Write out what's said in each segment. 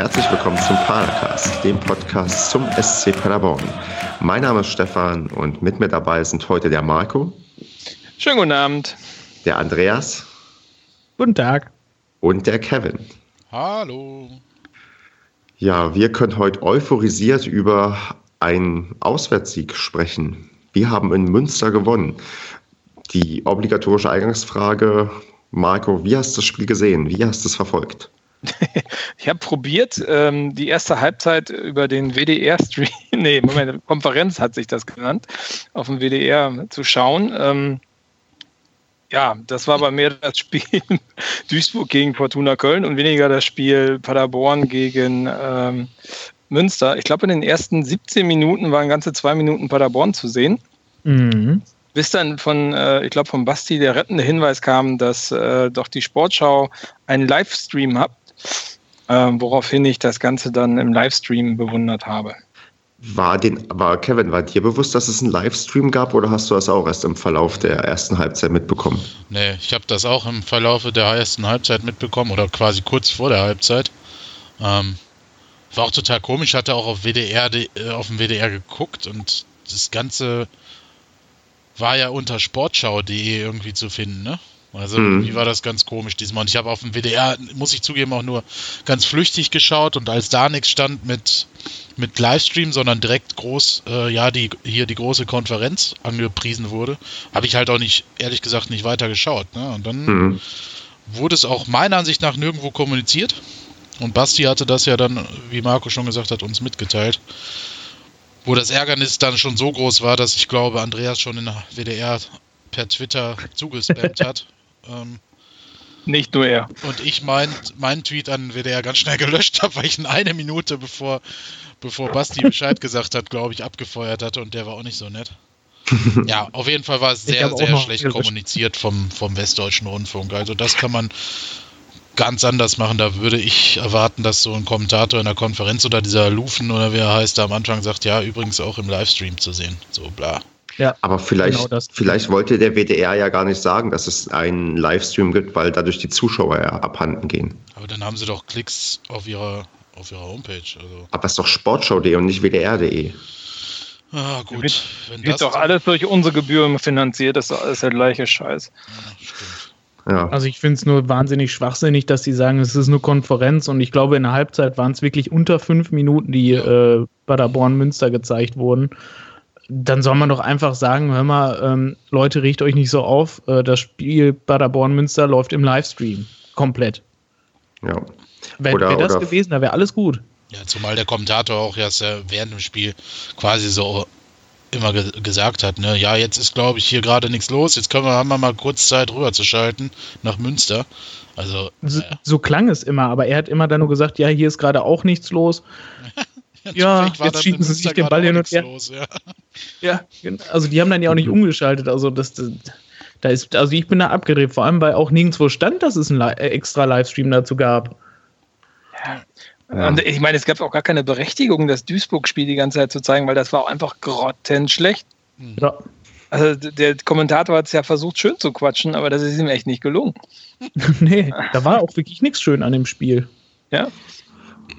herzlich willkommen zum Padercast, dem Podcast zum SC Paderborn. Mein Name ist Stefan und mit mir dabei sind heute der Marco. Schönen guten Abend. Der Andreas. Guten Tag. Und der Kevin. Hallo. Ja, wir können heute euphorisiert über einen Auswärtssieg sprechen. Wir haben in Münster gewonnen. Die obligatorische Eingangsfrage, Marco, wie hast du das Spiel gesehen? Wie hast du es verfolgt? ich habe probiert, ähm, die erste Halbzeit über den WDR-Stream, nee, Moment, Konferenz hat sich das genannt, auf dem WDR zu schauen. Ähm, ja, das war bei mir das Spiel Duisburg gegen Fortuna Köln und weniger das Spiel Paderborn gegen ähm, Münster. Ich glaube, in den ersten 17 Minuten waren ganze zwei Minuten Paderborn zu sehen. Mhm. Bis dann von, äh, ich glaube, von Basti der rettende Hinweis kam, dass äh, doch die Sportschau einen Livestream hat, äh, woraufhin ich das Ganze dann im Livestream bewundert habe. War, den, war Kevin, war dir bewusst, dass es einen Livestream gab oder hast du das auch erst im Verlauf der ersten Halbzeit mitbekommen? Nee, ich habe das auch im Verlauf der ersten Halbzeit mitbekommen oder quasi kurz vor der Halbzeit. Ähm, war auch total komisch, hatte auch auf WDR äh, auf dem WDR geguckt und das Ganze war ja unter sportschau.de irgendwie zu finden, ne? Also mhm. war das ganz komisch diesmal. Und ich habe auf dem WDR, muss ich zugeben, auch nur ganz flüchtig geschaut und als da nichts stand mit, mit Livestream, sondern direkt groß, äh, ja, die hier die große Konferenz angepriesen wurde, habe ich halt auch nicht, ehrlich gesagt, nicht weiter geschaut. Ne? Und dann mhm. wurde es auch meiner Ansicht nach nirgendwo kommuniziert. Und Basti hatte das ja dann, wie Marco schon gesagt hat, uns mitgeteilt wo das Ärgernis dann schon so groß war, dass ich glaube, Andreas schon in der WDR per Twitter zugespammt hat. Ähm, nicht nur er. Und ich meinen mein Tweet an WDR ganz schnell gelöscht habe, weil ich ihn eine Minute bevor, bevor Basti Bescheid gesagt hat, glaube ich, abgefeuert hatte und der war auch nicht so nett. Ja, auf jeden Fall war es sehr, sehr schlecht kommuniziert vom, vom Westdeutschen Rundfunk. Also das kann man ganz anders machen. Da würde ich erwarten, dass so ein Kommentator in der Konferenz oder dieser Lufen oder wie er heißt, da am Anfang sagt, ja, übrigens auch im Livestream zu sehen. So bla. Ja, aber vielleicht, genau vielleicht wollte der WDR ja gar nicht sagen, dass es einen Livestream gibt, weil dadurch die Zuschauer ja abhanden gehen. Aber dann haben sie doch Klicks auf ihrer, auf ihrer Homepage. Also. Aber es ist doch sportschau.de und nicht wdr.de. Ah, gut. Wird, Wenn wird doch alles durch unsere Gebühren finanziert, das ist alles der gleiche Scheiß. Ja, stimmt. Ja. Also ich finde es nur wahnsinnig schwachsinnig, dass sie sagen, es ist eine Konferenz und ich glaube, in der Halbzeit waren es wirklich unter fünf Minuten, die äh, Paderborn Münster gezeigt wurden. Dann soll man doch einfach sagen, hör mal, ähm, Leute, riecht euch nicht so auf, äh, das Spiel Paderborn Münster läuft im Livestream. Komplett. Ja. Wäre wär das gewesen, da wäre alles gut. Ja, zumal der Kommentator auch erst während dem Spiel quasi so immer ge gesagt hat, ne, ja, jetzt ist, glaube ich, hier gerade nichts los, jetzt können wir, haben wir mal kurz Zeit rüber zu schalten nach Münster. Also, so, so, klang es immer, aber er hat immer dann nur gesagt, ja, hier ist gerade auch nichts los. Ja, jetzt schieben sie sich den Ball hin und her. Los, ja. ja, also die haben dann ja auch nicht umgeschaltet, also das, das da ist, also ich bin da abgedreht, vor allem weil auch nirgendwo stand, dass es einen Li extra Livestream dazu gab. Ja. Ja. Und ich meine, es gab auch gar keine Berechtigung, das Duisburg-Spiel die ganze Zeit zu zeigen, weil das war auch einfach grottenschlecht. Ja. Also der Kommentator hat es ja versucht, schön zu quatschen, aber das ist ihm echt nicht gelungen. nee, da war auch wirklich nichts schön an dem Spiel. Ja.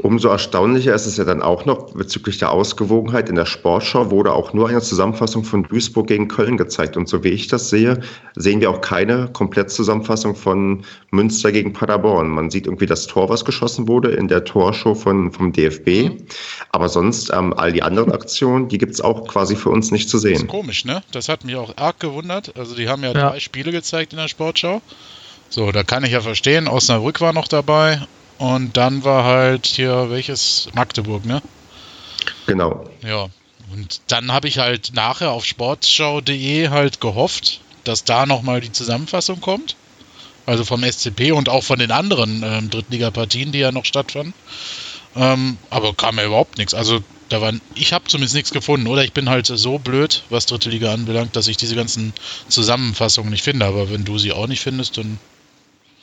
Umso erstaunlicher ist es ja dann auch noch bezüglich der Ausgewogenheit. In der Sportschau wurde auch nur eine Zusammenfassung von Duisburg gegen Köln gezeigt. Und so wie ich das sehe, sehen wir auch keine Komplettzusammenfassung von Münster gegen Paderborn. Man sieht irgendwie das Tor, was geschossen wurde in der Torshow von, vom DFB. Aber sonst ähm, all die anderen Aktionen, die gibt es auch quasi für uns nicht zu sehen. Das ist komisch, ne? Das hat mich auch arg gewundert. Also die haben ja, ja. drei Spiele gezeigt in der Sportschau. So, da kann ich ja verstehen. Osnabrück war noch dabei und dann war halt hier welches Magdeburg, ne? Genau. Ja. Und dann habe ich halt nachher auf sportschau.de halt gehofft, dass da nochmal die Zusammenfassung kommt. Also vom SCP und auch von den anderen ähm, Drittligapartien, die ja noch stattfanden. Ähm, aber kam ja überhaupt nichts. Also da waren, ich habe zumindest nichts gefunden. Oder ich bin halt so blöd, was dritte Liga anbelangt, dass ich diese ganzen Zusammenfassungen nicht finde. Aber wenn du sie auch nicht findest, dann.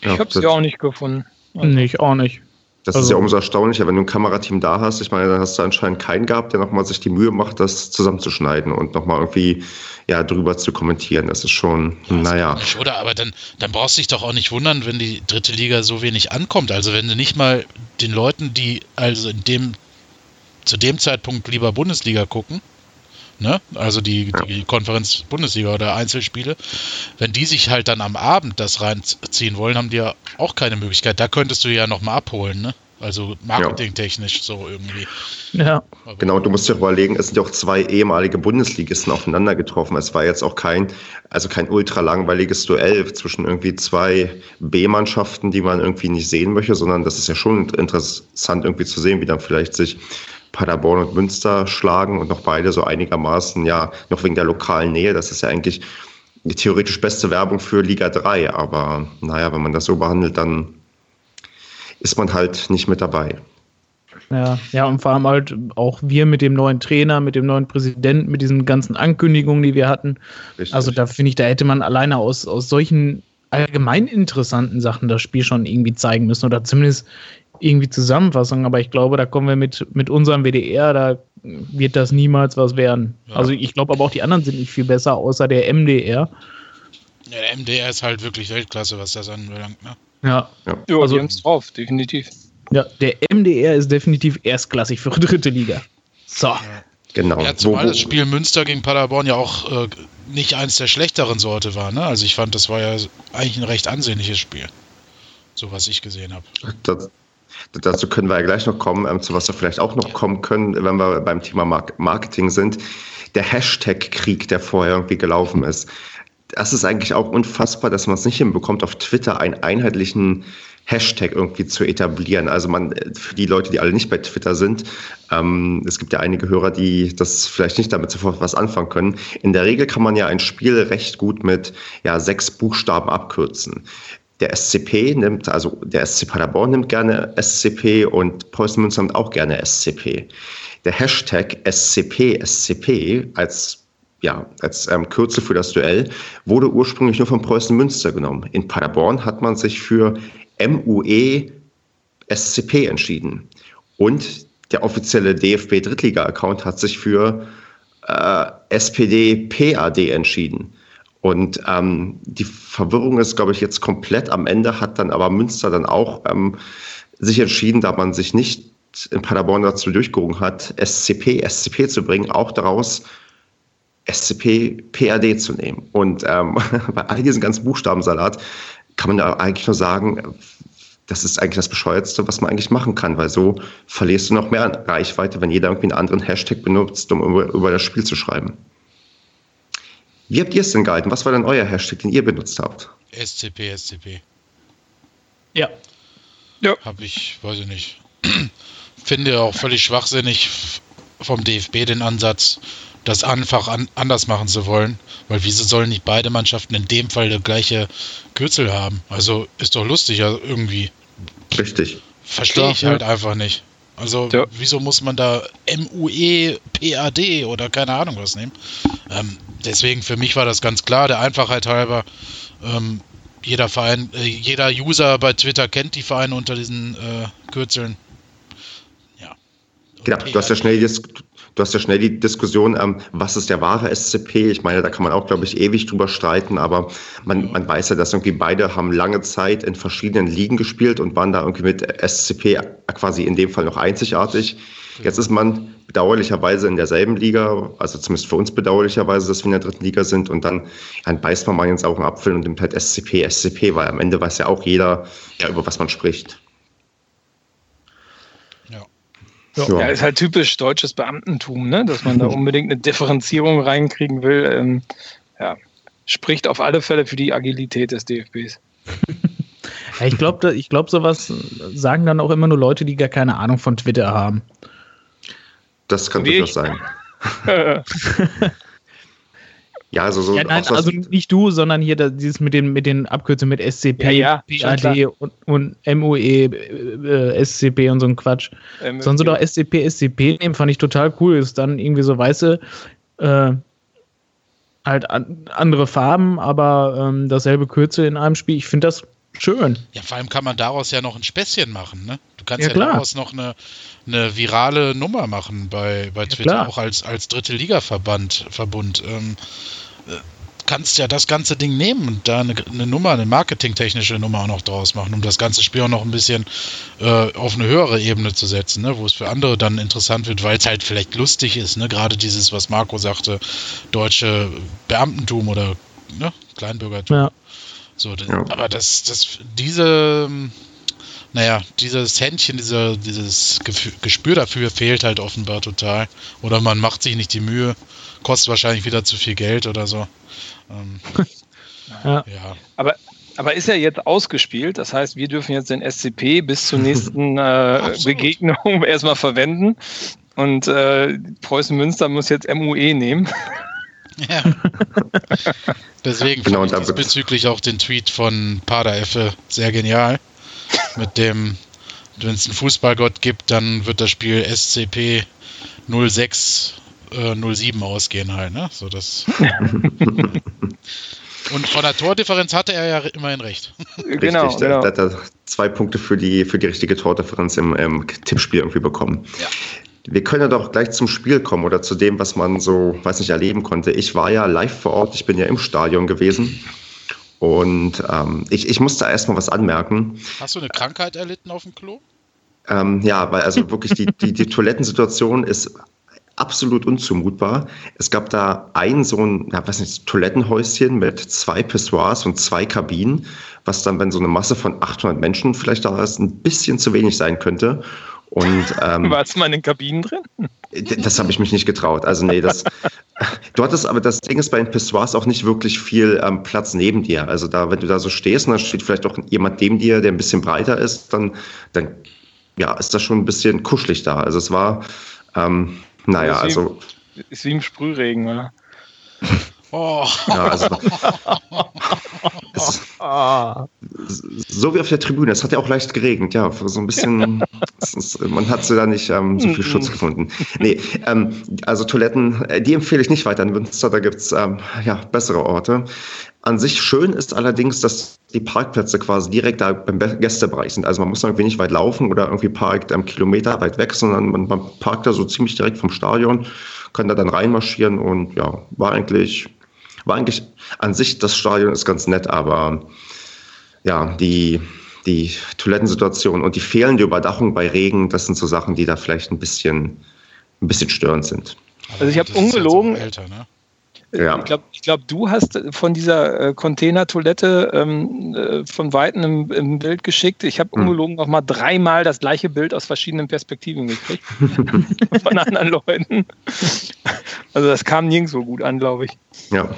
Ich habe sie auch nicht gefunden. Also. Nee, ich auch nicht. Das also, ist ja umso erstaunlicher, wenn du ein Kamerateam da hast. Ich meine, dann hast du anscheinend keinen gehabt, der nochmal sich die Mühe macht, das zusammenzuschneiden und nochmal irgendwie ja, drüber zu kommentieren. Das ist schon, ja, naja. Nicht, oder? Aber dann, dann brauchst du dich doch auch nicht wundern, wenn die dritte Liga so wenig ankommt. Also wenn du nicht mal den Leuten, die also in dem zu dem Zeitpunkt lieber Bundesliga gucken, ne? also die, ja. die Konferenz Bundesliga oder Einzelspiele, wenn die sich halt dann am Abend das reinziehen wollen, haben die ja auch keine Möglichkeit. Da könntest du ja nochmal abholen, ne? Also marketingtechnisch ja. so irgendwie. Ja. Genau, du musst dir überlegen, es sind ja auch zwei ehemalige Bundesligisten aufeinander getroffen. Es war jetzt auch kein, also kein ultra langweiliges Duell zwischen irgendwie zwei B-Mannschaften, die man irgendwie nicht sehen möchte, sondern das ist ja schon interessant irgendwie zu sehen, wie dann vielleicht sich Paderborn und Münster schlagen und noch beide so einigermaßen, ja, noch wegen der lokalen Nähe. Das ist ja eigentlich die theoretisch beste Werbung für Liga 3. Aber naja, wenn man das so behandelt, dann ist man halt nicht mit dabei. Ja, ja, und vor allem halt auch wir mit dem neuen Trainer, mit dem neuen Präsidenten, mit diesen ganzen Ankündigungen, die wir hatten. Richtig. Also da finde ich, da hätte man alleine aus, aus solchen allgemein interessanten Sachen das Spiel schon irgendwie zeigen müssen oder zumindest irgendwie Zusammenfassung, aber ich glaube, da kommen wir mit, mit unserem WDR, da wird das niemals was werden. Ja. Also ich glaube aber auch die anderen sind nicht viel besser, außer der MDR. Ja, der MDR ist halt wirklich Weltklasse, was das anbelangt, ne? Ja. ja. ja also, die haben drauf, definitiv. Ja, der MDR ist definitiv erstklassig für dritte Liga. So. Ja. Genau. Ja, zumal das Spiel Münster gegen Paderborn ja auch äh, nicht eins der schlechteren Sorte war, ne? Also ich fand, das war ja eigentlich ein recht ansehnliches Spiel. So was ich gesehen habe. Das, Dazu können wir ja gleich noch kommen, ähm, zu was wir vielleicht auch noch kommen können, wenn wir beim Thema Marketing sind. Der Hashtag-Krieg, der vorher irgendwie gelaufen ist. Das ist eigentlich auch unfassbar, dass man es nicht hinbekommt, auf Twitter einen einheitlichen Hashtag irgendwie zu etablieren. Also man, für die Leute, die alle nicht bei Twitter sind, ähm, es gibt ja einige Hörer, die das vielleicht nicht damit sofort was anfangen können. In der Regel kann man ja ein Spiel recht gut mit ja, sechs Buchstaben abkürzen. Der SCP nimmt, also der SC Paderborn nimmt gerne SCP und Preußen Münster nimmt auch gerne SCP. Der Hashtag SCP, SCP als ja, als ähm, Kürzel für das Duell, wurde ursprünglich nur von Preußen Münster genommen. In Paderborn hat man sich für MUE SCP entschieden. Und der offizielle DFB Drittliga-Account hat sich für äh, SPD PAD entschieden. Und ähm, die Verwirrung ist, glaube ich, jetzt komplett. Am Ende hat dann aber Münster dann auch ähm, sich entschieden, da man sich nicht in Paderborn dazu durchgerungen hat, SCP, SCP zu bringen, auch daraus SCP, PAD zu nehmen. Und ähm, bei all diesen ganzen Buchstabensalat kann man da eigentlich nur sagen, das ist eigentlich das Bescheuertste, was man eigentlich machen kann, weil so verlierst du noch mehr Reichweite, wenn jeder irgendwie einen anderen Hashtag benutzt, um über, über das Spiel zu schreiben. Wie habt ihr es denn gehalten? Was war denn euer Hashtag, den ihr benutzt habt? SCP, SCP. Ja. Ja. Hab ich, weiß ich nicht. Finde auch völlig schwachsinnig vom DFB den Ansatz, das einfach an, anders machen zu wollen. Weil wieso sollen nicht beide Mannschaften in dem Fall das gleiche Kürzel haben? Also ist doch lustig ja, irgendwie. Richtig. Verstehe ich halt einfach nicht. Also ja. wieso muss man da MUE, PAD oder keine Ahnung was nehmen? Ähm, deswegen für mich war das ganz klar, der Einfachheit halber. Ähm, jeder Verein, äh, jeder User bei Twitter kennt die Vereine unter diesen äh, Kürzeln. Ja. genau, du hast ja schnell jetzt, Du hast ja schnell die Diskussion, ähm, was ist der wahre SCP? Ich meine, da kann man auch, glaube ich, ewig drüber streiten, aber man, man weiß ja, dass irgendwie beide haben lange Zeit in verschiedenen Ligen gespielt und waren da irgendwie mit SCP quasi in dem Fall noch einzigartig. Jetzt ist man bedauerlicherweise in derselben Liga, also zumindest für uns bedauerlicherweise, dass wir in der dritten Liga sind und dann, dann beißt man mal jetzt auch einen Apfel und nimmt halt SCP, SCP, weil am Ende weiß ja auch jeder, ja, über was man spricht. Ja. ja, ist halt typisch deutsches Beamtentum, ne? dass man da unbedingt eine Differenzierung reinkriegen will. Ähm, ja, spricht auf alle Fälle für die Agilität des DFBs. ja, ich glaube, ich glaub, sowas sagen dann auch immer nur Leute, die gar keine Ahnung von Twitter haben. Das kann durchaus sein. Ja, also so. Ja, nein, also nicht du, sondern hier das, dieses mit den, mit den Abkürzungen mit SCP, ja, ja, PAD und, und MOE, äh, SCP und so ein Quatsch. Ähm, Sollen sie doch SCP, SCP nehmen, fand ich total cool. Ist dann irgendwie so weiße, äh, halt an, andere Farben, aber ähm, dasselbe Kürzel in einem Spiel. Ich finde das schön. Ja, vor allem kann man daraus ja noch ein Späßchen machen, ne? Du kannst ja, ja daraus noch eine, eine virale Nummer machen bei, bei Twitter, ja, auch als, als dritte Liga-Verband, Verbund. Ähm, äh, kannst ja das ganze Ding nehmen und da eine, eine Nummer, eine marketingtechnische Nummer auch noch draus machen, um das ganze Spiel auch noch ein bisschen äh, auf eine höhere Ebene zu setzen, ne? wo es für andere dann interessant wird, weil es halt vielleicht lustig ist, ne? gerade dieses, was Marco sagte, deutsche Beamtentum oder ne? Kleinbürgertum. Ja. So, ja. aber das, das, diese, naja, dieses Händchen, dieser, dieses Gespür dafür fehlt halt offenbar total. Oder man macht sich nicht die Mühe, kostet wahrscheinlich wieder zu viel Geld oder so. Ähm, ja. ja. Aber, aber ist ja jetzt ausgespielt, das heißt, wir dürfen jetzt den SCP bis zur nächsten äh, Begegnung erstmal verwenden. Und äh, Preußen Münster muss jetzt MUE nehmen. Ja. Deswegen genau, fand ich bezüglich auch den Tweet von Padereffe sehr genial. Mit dem, wenn es einen Fußballgott gibt, dann wird das Spiel SCP 06 äh, 07 ausgehen halt, ne? So das. Und von der Tordifferenz hatte er ja immerhin recht. Genau, Richtig, genau. Da, hat er zwei Punkte für die, für die richtige Tordifferenz im, im Tippspiel irgendwie bekommen. Ja. Wir können ja doch gleich zum Spiel kommen oder zu dem, was man so, weiß nicht, erleben konnte. Ich war ja live vor Ort, ich bin ja im Stadion gewesen. Und ähm, ich, ich musste erstmal was anmerken. Hast du eine Krankheit erlitten auf dem Klo? Ähm, ja, weil also wirklich die, die, die Toilettensituation ist absolut unzumutbar. Es gab da ein so ein, ja, weiß nicht, Toilettenhäuschen mit zwei Pissoirs und zwei Kabinen, was dann, wenn so eine Masse von 800 Menschen vielleicht da ist, ein bisschen zu wenig sein könnte. Und, ähm, Warst du mal in den Kabinen drin? Das habe ich mich nicht getraut. Also nee, das. du hattest aber das Ding ist bei den Pissoirs auch nicht wirklich viel ähm, Platz neben dir. Also da, wenn du da so stehst und dann steht vielleicht auch jemand neben dir, der ein bisschen breiter ist, dann, dann ja, ist das schon ein bisschen kuschelig da. Also es war, ähm, naja, also. ist wie im Sprühregen, oder? Oh. Ja, also, so wie auf der Tribüne. Es hat ja auch leicht geregnet, ja. So ein bisschen, ist, man hat sie da nicht ähm, so viel Schutz gefunden. Nee, ähm, also Toiletten, äh, die empfehle ich nicht weiter in Münster, da gibt es ähm, ja, bessere Orte. An sich schön ist allerdings, dass die Parkplätze quasi direkt da beim Gästebereich sind. Also man muss irgendwie nicht weit laufen oder irgendwie parkt einen Kilometer weit weg, sondern man, man parkt da so ziemlich direkt vom Stadion, kann da dann reinmarschieren und ja, war eigentlich war eigentlich an sich, das Stadion ist ganz nett, aber ja, die, die Toilettensituation und die fehlende Überdachung bei Regen, das sind so Sachen, die da vielleicht ein bisschen, ein bisschen störend sind. Also ich habe ungelogen. Älter, ne? Ja. Ich glaube, glaub, du hast von dieser äh, Container-Toilette ähm, äh, von Weitem im, im, Bild geschickt. Ich habe hm. ungelogen noch mal dreimal das gleiche Bild aus verschiedenen Perspektiven gekriegt. von anderen Leuten. Also das kam nirgendwo gut an, glaube ich. Ja.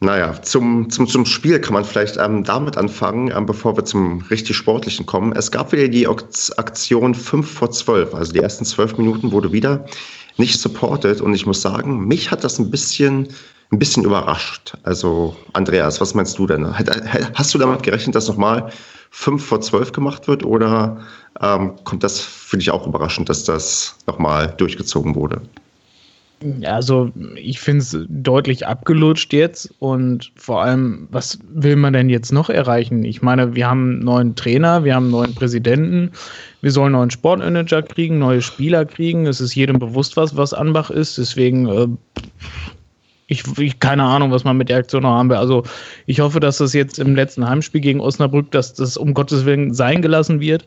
Naja, zum, zum, zum Spiel kann man vielleicht ähm, damit anfangen, ähm, bevor wir zum richtig Sportlichen kommen. Es gab wieder die Aktion 5 vor 12, also die ersten zwölf Minuten wurde wieder nicht supported und ich muss sagen, mich hat das ein bisschen, ein bisschen überrascht. Also Andreas, was meinst du denn? Hast du damit gerechnet, dass nochmal 5 vor 12 gemacht wird oder ähm, kommt das für dich auch überraschend, dass das nochmal durchgezogen wurde? Also ich finde es deutlich abgelutscht jetzt und vor allem, was will man denn jetzt noch erreichen? Ich meine, wir haben einen neuen Trainer, wir haben einen neuen Präsidenten, wir sollen einen neuen Sportmanager kriegen, neue Spieler kriegen. Es ist jedem bewusst, was, was Anbach ist. Deswegen, äh, ich, ich keine Ahnung, was man mit der Aktion noch haben will. Also ich hoffe, dass das jetzt im letzten Heimspiel gegen Osnabrück, dass das um Gottes Willen sein gelassen wird.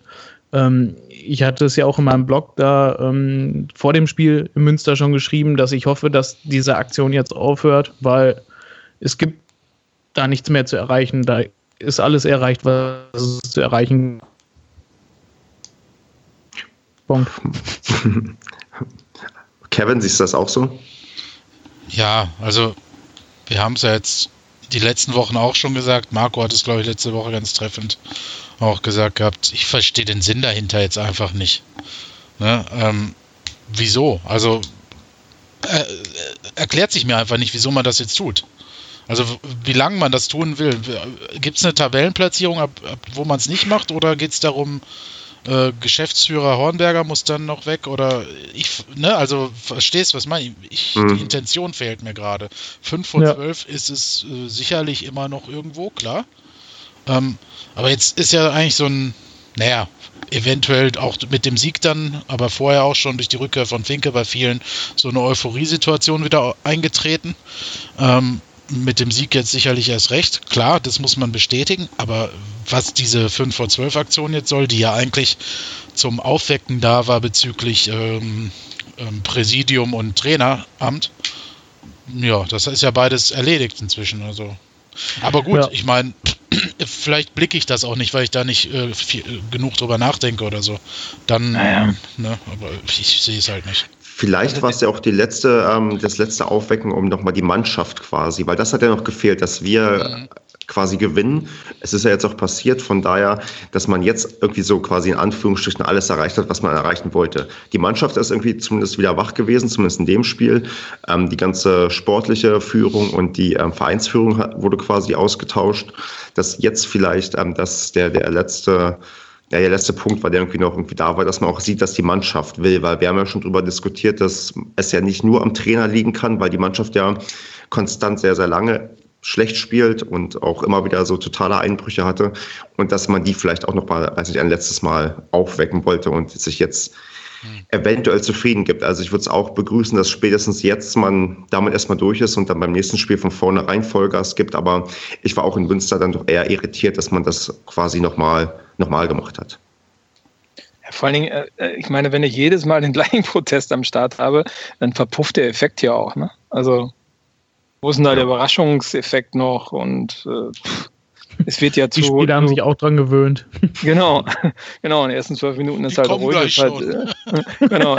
Ähm, ich hatte es ja auch in meinem Blog da ähm, vor dem Spiel in Münster schon geschrieben, dass ich hoffe, dass diese Aktion jetzt aufhört, weil es gibt da nichts mehr zu erreichen. Da ist alles erreicht, was es zu erreichen Punkt. Kevin, siehst du das auch so? Ja, also wir haben es ja jetzt die letzten Wochen auch schon gesagt. Marco hat es, glaube ich, letzte Woche ganz treffend auch gesagt gehabt. Ich verstehe den Sinn dahinter jetzt einfach nicht. Ne? Ähm, wieso? Also äh, erklärt sich mir einfach nicht, wieso man das jetzt tut. Also wie lange man das tun will. Gibt es eine Tabellenplatzierung, ab, ab wo man es nicht macht, oder geht es darum, äh, Geschäftsführer Hornberger muss dann noch weg oder ich, ne, also verstehst, was meine ich? Mhm. Die Intention fehlt mir gerade. 5 vor ja. 12 ist es äh, sicherlich immer noch irgendwo, klar. Ähm, aber jetzt ist ja eigentlich so ein, naja, eventuell auch mit dem Sieg dann, aber vorher auch schon durch die Rückkehr von Finke bei vielen so eine Euphoriesituation wieder eingetreten. Ähm, mit dem Sieg jetzt sicherlich erst recht. Klar, das muss man bestätigen, aber was diese 5 vor 12 Aktion jetzt soll, die ja eigentlich zum Aufwecken da war bezüglich ähm, ähm, Präsidium und Traineramt, ja, das ist ja beides erledigt inzwischen. Also. Aber gut, ja. ich meine, vielleicht blicke ich das auch nicht, weil ich da nicht äh, viel, äh, genug drüber nachdenke oder so. Dann, naja. ne, aber ich sehe es halt nicht. Vielleicht war es ja auch die letzte, ähm, das letzte Aufwecken um nochmal die Mannschaft quasi, weil das hat ja noch gefehlt, dass wir mhm. Quasi gewinnen. Es ist ja jetzt auch passiert, von daher, dass man jetzt irgendwie so quasi in Anführungsstrichen alles erreicht hat, was man erreichen wollte. Die Mannschaft ist irgendwie zumindest wieder wach gewesen, zumindest in dem Spiel. Ähm, die ganze sportliche Führung und die ähm, Vereinsführung wurde quasi ausgetauscht. Dass jetzt vielleicht ähm, dass der, der letzte ja, der letzte Punkt war, der irgendwie noch irgendwie da war, dass man auch sieht, dass die Mannschaft will, weil wir haben ja schon darüber diskutiert, dass es ja nicht nur am Trainer liegen kann, weil die Mannschaft ja konstant sehr, sehr lange schlecht spielt und auch immer wieder so totale Einbrüche hatte und dass man die vielleicht auch noch mal, weiß nicht, ein letztes Mal aufwecken wollte und sich jetzt eventuell zufrieden gibt. Also ich würde es auch begrüßen, dass spätestens jetzt man damit erstmal durch ist und dann beim nächsten Spiel von vornherein Vollgas gibt. Aber ich war auch in Münster dann doch eher irritiert, dass man das quasi nochmal noch mal gemacht hat. Ja, vor allen Dingen, äh, äh, ich meine, wenn ich jedes Mal den gleichen Protest am Start habe, dann verpufft der Effekt ja auch. Ne? Also wo ist denn da der Überraschungseffekt noch? Und äh, es wird ja zu. Die Spieler haben sich auch dran gewöhnt. Genau, genau. In den ersten zwölf Minuten ist Die halt ruhig. Ist halt, äh, genau.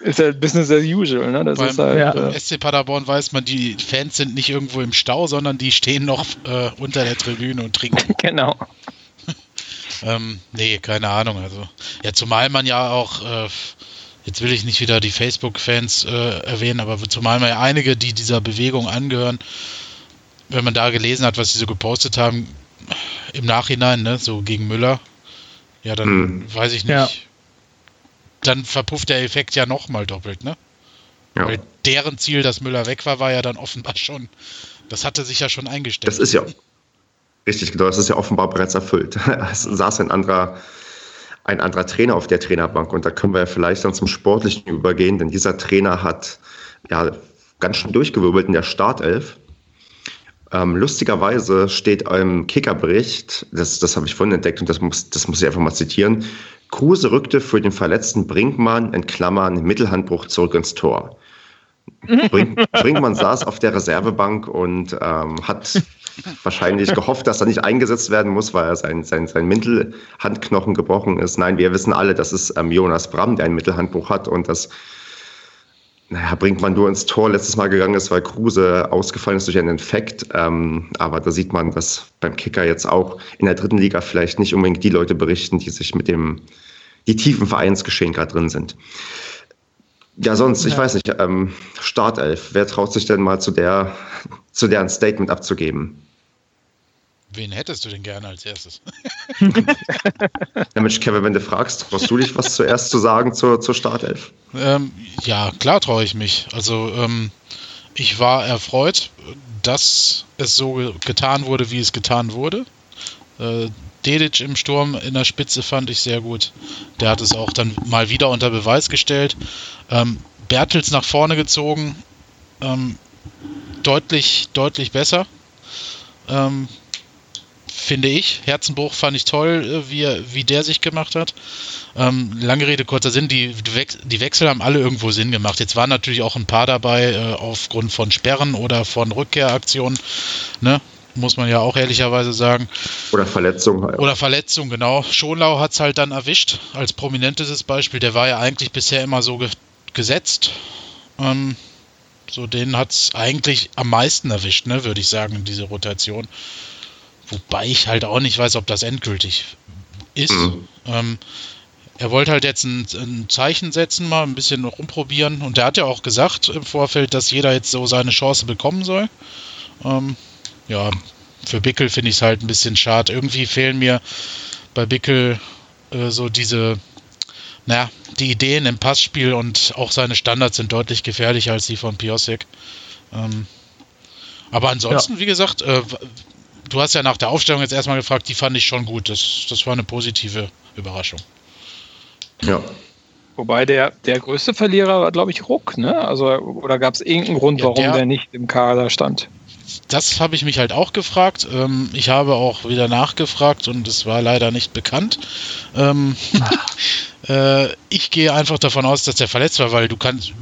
ist halt Business as usual. Ne? Das Beim, ist halt, ja. äh, SC Paderborn weiß man, die Fans sind nicht irgendwo im Stau, sondern die stehen noch äh, unter der Tribüne und trinken. genau. ähm, nee, keine Ahnung. Also, ja, zumal man ja auch. Jetzt will ich nicht wieder die Facebook-Fans äh, erwähnen, aber zumal man ja einige, die dieser Bewegung angehören, wenn man da gelesen hat, was sie so gepostet haben, im Nachhinein, ne, so gegen Müller, ja, dann hm. weiß ich nicht. Ja. Dann verpufft der Effekt ja nochmal doppelt, ne? Ja. Weil deren Ziel, dass Müller weg war, war ja dann offenbar schon. Das hatte sich ja schon eingestellt. Das ist ja richtig, genau, das ist ja offenbar bereits erfüllt. Es saß ein anderer, ein anderer Trainer auf der Trainerbank und da können wir ja vielleicht dann zum Sportlichen übergehen, denn dieser Trainer hat ja ganz schön durchgewirbelt in der Startelf ähm, lustigerweise steht im Kickerbericht, das, das habe ich vorhin entdeckt und das muss, das muss ich einfach mal zitieren, Kruse rückte für den verletzten Brinkmann in Klammern Mittelhandbruch zurück ins Tor. Brink, Brinkmann saß auf der Reservebank und ähm, hat wahrscheinlich gehofft, dass er nicht eingesetzt werden muss, weil er sein, sein, sein Mittelhandknochen gebrochen ist. Nein, wir wissen alle, dass es ähm, Jonas Bram, der einen Mittelhandbruch hat und das naja, bringt man nur ins Tor letztes Mal gegangen ist, weil Kruse ausgefallen ist durch einen Infekt. Ähm, aber da sieht man, dass beim Kicker jetzt auch in der dritten Liga vielleicht nicht unbedingt die Leute berichten, die sich mit dem, die tiefen Vereinsgeschehen gerade drin sind. Ja, sonst, ich weiß nicht, ähm, Startelf, wer traut sich denn mal zu der, zu der ein Statement abzugeben? Wen hättest du denn gerne als erstes? Mensch, Kevin, wenn du fragst, traust du dich was zuerst zu sagen zur, zur Startelf? Ähm, ja, klar traue ich mich. Also, ähm, ich war erfreut, dass es so getan wurde, wie es getan wurde. Äh, Dedic im Sturm in der Spitze fand ich sehr gut. Der hat es auch dann mal wieder unter Beweis gestellt. Ähm, Bertels nach vorne gezogen, ähm, deutlich, deutlich besser. Ähm, finde ich. Herzenbruch fand ich toll, äh, wie, wie der sich gemacht hat. Ähm, lange Rede, kurzer Sinn, die, die Wechsel haben alle irgendwo Sinn gemacht. Jetzt waren natürlich auch ein paar dabei äh, aufgrund von Sperren oder von Rückkehraktionen, ne? muss man ja auch ehrlicherweise sagen. Oder Verletzung. Halt. Oder Verletzung, genau. Schonlau hat es halt dann erwischt, als prominentes Beispiel. Der war ja eigentlich bisher immer so ge gesetzt. Ähm, so, den hat es eigentlich am meisten erwischt, ne, würde ich sagen, in diese Rotation. Wobei ich halt auch nicht weiß, ob das endgültig ist. Mhm. Ähm, er wollte halt jetzt ein, ein, Zeichen setzen, mal ein bisschen rumprobieren. Und der hat ja auch gesagt im Vorfeld, dass jeder jetzt so seine Chance bekommen soll. Ähm, ja, für Bickel finde ich es halt ein bisschen schade. Irgendwie fehlen mir bei Bickel äh, so diese, naja, die Ideen im Passspiel und auch seine Standards sind deutlich gefährlicher als die von Piosek. Ähm, aber ansonsten, ja. wie gesagt, äh, du hast ja nach der Aufstellung jetzt erstmal gefragt, die fand ich schon gut. Das, das war eine positive Überraschung. Ja. Wobei der, der größte Verlierer war, glaube ich, Ruck, ne? Also, oder gab es irgendeinen Grund, ja, warum der, der, nicht im Kader stand? Das habe ich mich halt auch gefragt. Ähm, ich habe auch wieder nachgefragt und es war leider nicht bekannt. Ähm, äh, ich gehe einfach davon aus, dass er verletzt war, weil du kannst.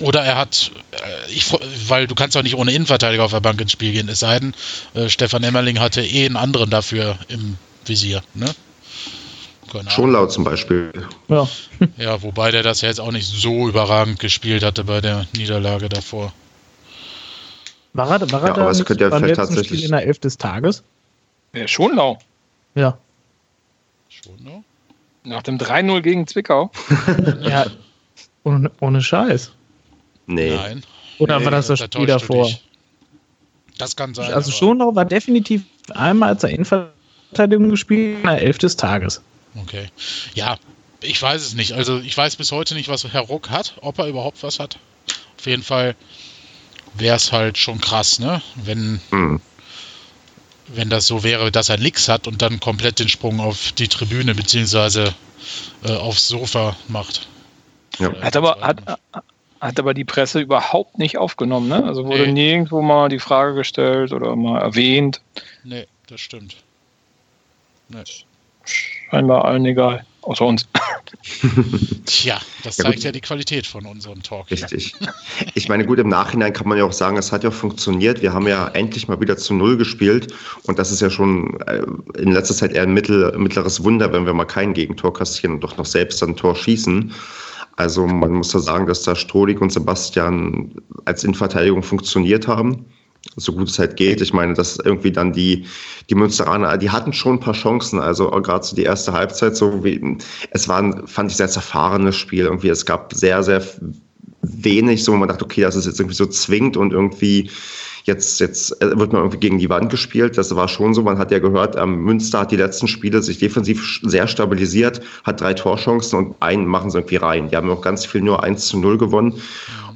Oder er hat, äh, ich, weil du kannst auch nicht ohne Innenverteidiger auf der Bank ins Spiel gehen, es sei denn, äh, Stefan Emmerling hatte eh einen anderen dafür im Visier. Ne? Schon laut zum Beispiel. Ja. ja, wobei der das ja jetzt auch nicht so überragend gespielt hatte bei der Niederlage davor. War er, war er ja, da aber könnte ja beim tatsächlich Spiel in der Elf des Tages? Ja, Schonlau. Ja. Schonlau? Nach dem 3-0 gegen Zwickau. ja, ohne, ohne Scheiß. Nee. Nein. Oder nee, war das das Spiel davor? Das kann sein. Also Schonlau war definitiv einmal als er Innenverteidigung gespielt in der Elf des Tages. Okay. Ja, ich weiß es nicht. Also ich weiß bis heute nicht, was Herr Ruck hat, ob er überhaupt was hat. Auf jeden Fall wäre es halt schon krass, ne? Wenn, mhm. wenn das so wäre, dass er nichts hat und dann komplett den Sprung auf die Tribüne bzw. Äh, aufs Sofa macht. Ja. Hat, aber, hat, hat aber die Presse überhaupt nicht aufgenommen, ne? Also wurde nee. nirgendwo mal die Frage gestellt oder mal erwähnt. Nee, das stimmt. Nee scheinbar allen egal, außer uns. Tja, das zeigt ja, ja, die Qualität von unserem Talk. Richtig. Hier. Ich meine, gut, im Nachhinein kann man ja auch sagen, es hat ja funktioniert. Wir haben ja endlich mal wieder zu Null gespielt und das ist ja schon äh, in letzter Zeit eher ein mittel, mittleres Wunder, wenn wir mal kein Gegentor kassieren und doch noch selbst ein Tor schießen. Also man muss da sagen, dass da Strohlig und Sebastian als Innenverteidigung funktioniert haben so gut es halt geht. Ich meine, dass irgendwie dann die, die Münsteraner, die hatten schon ein paar Chancen. Also gerade so die erste Halbzeit, so wie, es war fand ich, sehr zerfahrenes Spiel. Irgendwie, es gab sehr, sehr wenig, so wo man dachte, okay, das ist jetzt irgendwie so zwingend und irgendwie jetzt, jetzt wird man irgendwie gegen die Wand gespielt. Das war schon so. Man hat ja gehört, ähm, Münster hat die letzten Spiele sich defensiv sehr stabilisiert, hat drei Torchancen und einen machen sie irgendwie rein. Die haben auch ganz viel nur 1 zu 0 gewonnen.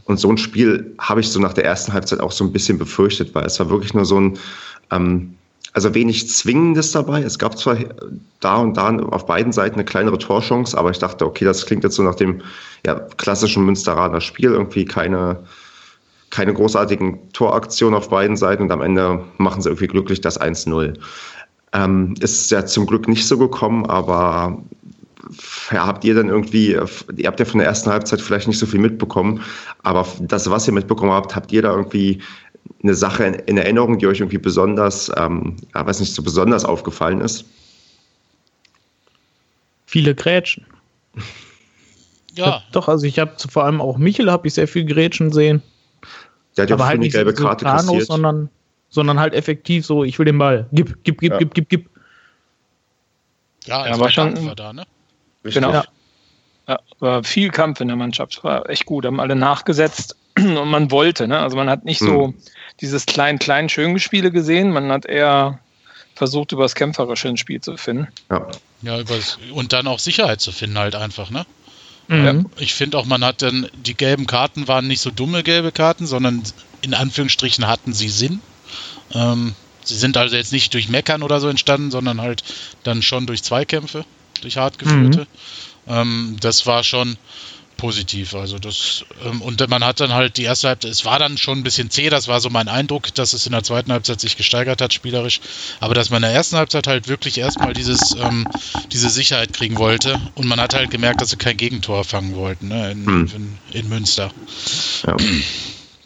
Und so ein Spiel habe ich so nach der ersten Halbzeit auch so ein bisschen befürchtet, weil es war wirklich nur so ein, ähm, also wenig Zwingendes dabei. Es gab zwar da und da auf beiden Seiten eine kleinere Torchance, aber ich dachte, okay, das klingt jetzt so nach dem ja, klassischen Münsteraner Spiel, irgendwie keine, keine großartigen Toraktionen auf beiden Seiten und am Ende machen sie irgendwie glücklich das 1-0. Ähm, ist ja zum Glück nicht so gekommen, aber ja, habt ihr dann irgendwie, ihr habt ja von der ersten Halbzeit vielleicht nicht so viel mitbekommen, aber das, was ihr mitbekommen habt, habt ihr da irgendwie eine Sache in, in Erinnerung, die euch irgendwie besonders, ähm, ja, weiß nicht, so besonders aufgefallen ist? Viele Grätschen. Ja. Doch, also ich habe vor allem auch Michel habe ich sehr viel Grätschen sehen. Der hat ja aber halt nicht gelbe so Karte Thanos, kassiert. sondern sondern halt effektiv so, ich will den Ball. Gib, gib, gib, ja. gib, gib, gib. Ja, er war schon war da, ne? Richtig. Genau. Ja. ja. war viel Kampf in der Mannschaft. War echt gut. Haben alle nachgesetzt und man wollte. Ne? Also man hat nicht hm. so dieses klein-klein Schöngespiele gesehen. Man hat eher versucht, über das Kämpferische ins Spiel zu finden. Ja. Ja, übers, und dann auch Sicherheit zu finden, halt einfach, ne? Mhm. Ich finde auch, man hat dann, die gelben Karten waren nicht so dumme gelbe Karten, sondern in Anführungsstrichen hatten sie Sinn. Ähm, sie sind also jetzt nicht durch Meckern oder so entstanden, sondern halt dann schon durch Zweikämpfe durch hart geführte. Mhm. Ähm, das war schon positiv. Also das, ähm, und man hat dann halt die erste Halbzeit, es war dann schon ein bisschen zäh, das war so mein Eindruck, dass es in der zweiten Halbzeit sich gesteigert hat, spielerisch. Aber dass man in der ersten Halbzeit halt wirklich erstmal dieses, ähm, diese Sicherheit kriegen wollte und man hat halt gemerkt, dass sie kein Gegentor fangen wollten ne, in, hm. in, in, Münster. Ja.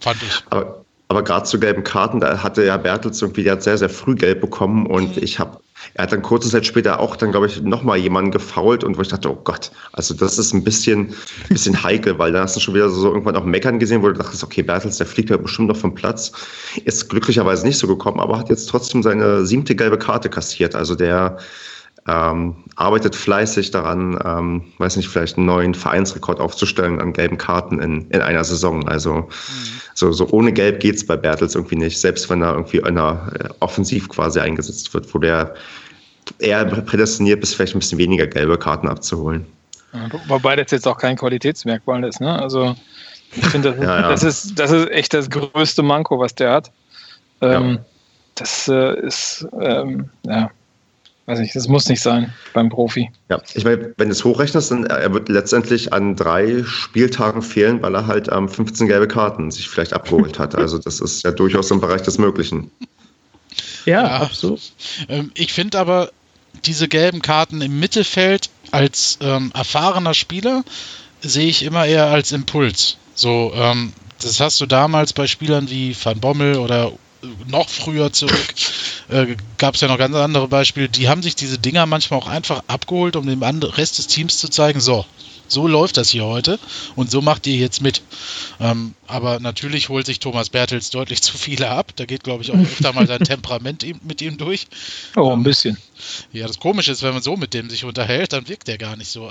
Fand ich. Aber, aber gerade zu gelben Karten, da hatte ja Bertels irgendwie, der hat sehr, sehr früh gelb bekommen und mhm. ich habe er hat dann kurze Zeit später auch dann, glaube ich, nochmal jemanden gefault und wo ich dachte, oh Gott, also das ist ein bisschen, bisschen heikel, weil da hast du schon wieder so irgendwann auch Meckern gesehen, wo du dachtest, okay, Bertels, der fliegt ja bestimmt noch vom Platz. Ist glücklicherweise nicht so gekommen, aber hat jetzt trotzdem seine siebte gelbe Karte kassiert. Also der ähm, arbeitet fleißig daran, ähm, weiß nicht, vielleicht einen neuen Vereinsrekord aufzustellen an gelben Karten in, in einer Saison. Also mhm. so, so ohne Gelb geht's bei Bertels irgendwie nicht, selbst wenn er irgendwie in einer äh, Offensiv quasi eingesetzt wird, wo der eher prädestiniert bis vielleicht ein bisschen weniger gelbe Karten abzuholen. Ja, wobei das jetzt auch kein Qualitätsmerkmal ist. Ne? Also ich finde, das, ja, ja. das, ist, das ist echt das größte Manko, was der hat. Ähm, das äh, ist, ähm, ja, weiß ich, das muss nicht sein beim Profi. Ja, ich meine, wenn du es hochrechnest, dann er wird letztendlich an drei Spieltagen fehlen, weil er halt ähm, 15 gelbe Karten sich vielleicht abgeholt hat. Also das ist ja durchaus im Bereich des Möglichen. Ja, ja absolut. Ähm, ich finde aber diese gelben Karten im Mittelfeld als ähm, erfahrener Spieler sehe ich immer eher als Impuls. So, ähm, das hast du damals bei Spielern wie Van Bommel oder noch früher zurück äh, gab es ja noch ganz andere Beispiele. Die haben sich diese Dinger manchmal auch einfach abgeholt, um dem Rest des Teams zu zeigen, so, so läuft das hier heute und so macht ihr jetzt mit. Ähm, aber natürlich holt sich Thomas Bertels deutlich zu viele ab. Da geht, glaube ich, auch öfter mal sein Temperament mit ihm durch. Oh, ein bisschen. Ja, das Komische ist, wenn man so mit dem sich unterhält, dann wirkt der gar nicht so.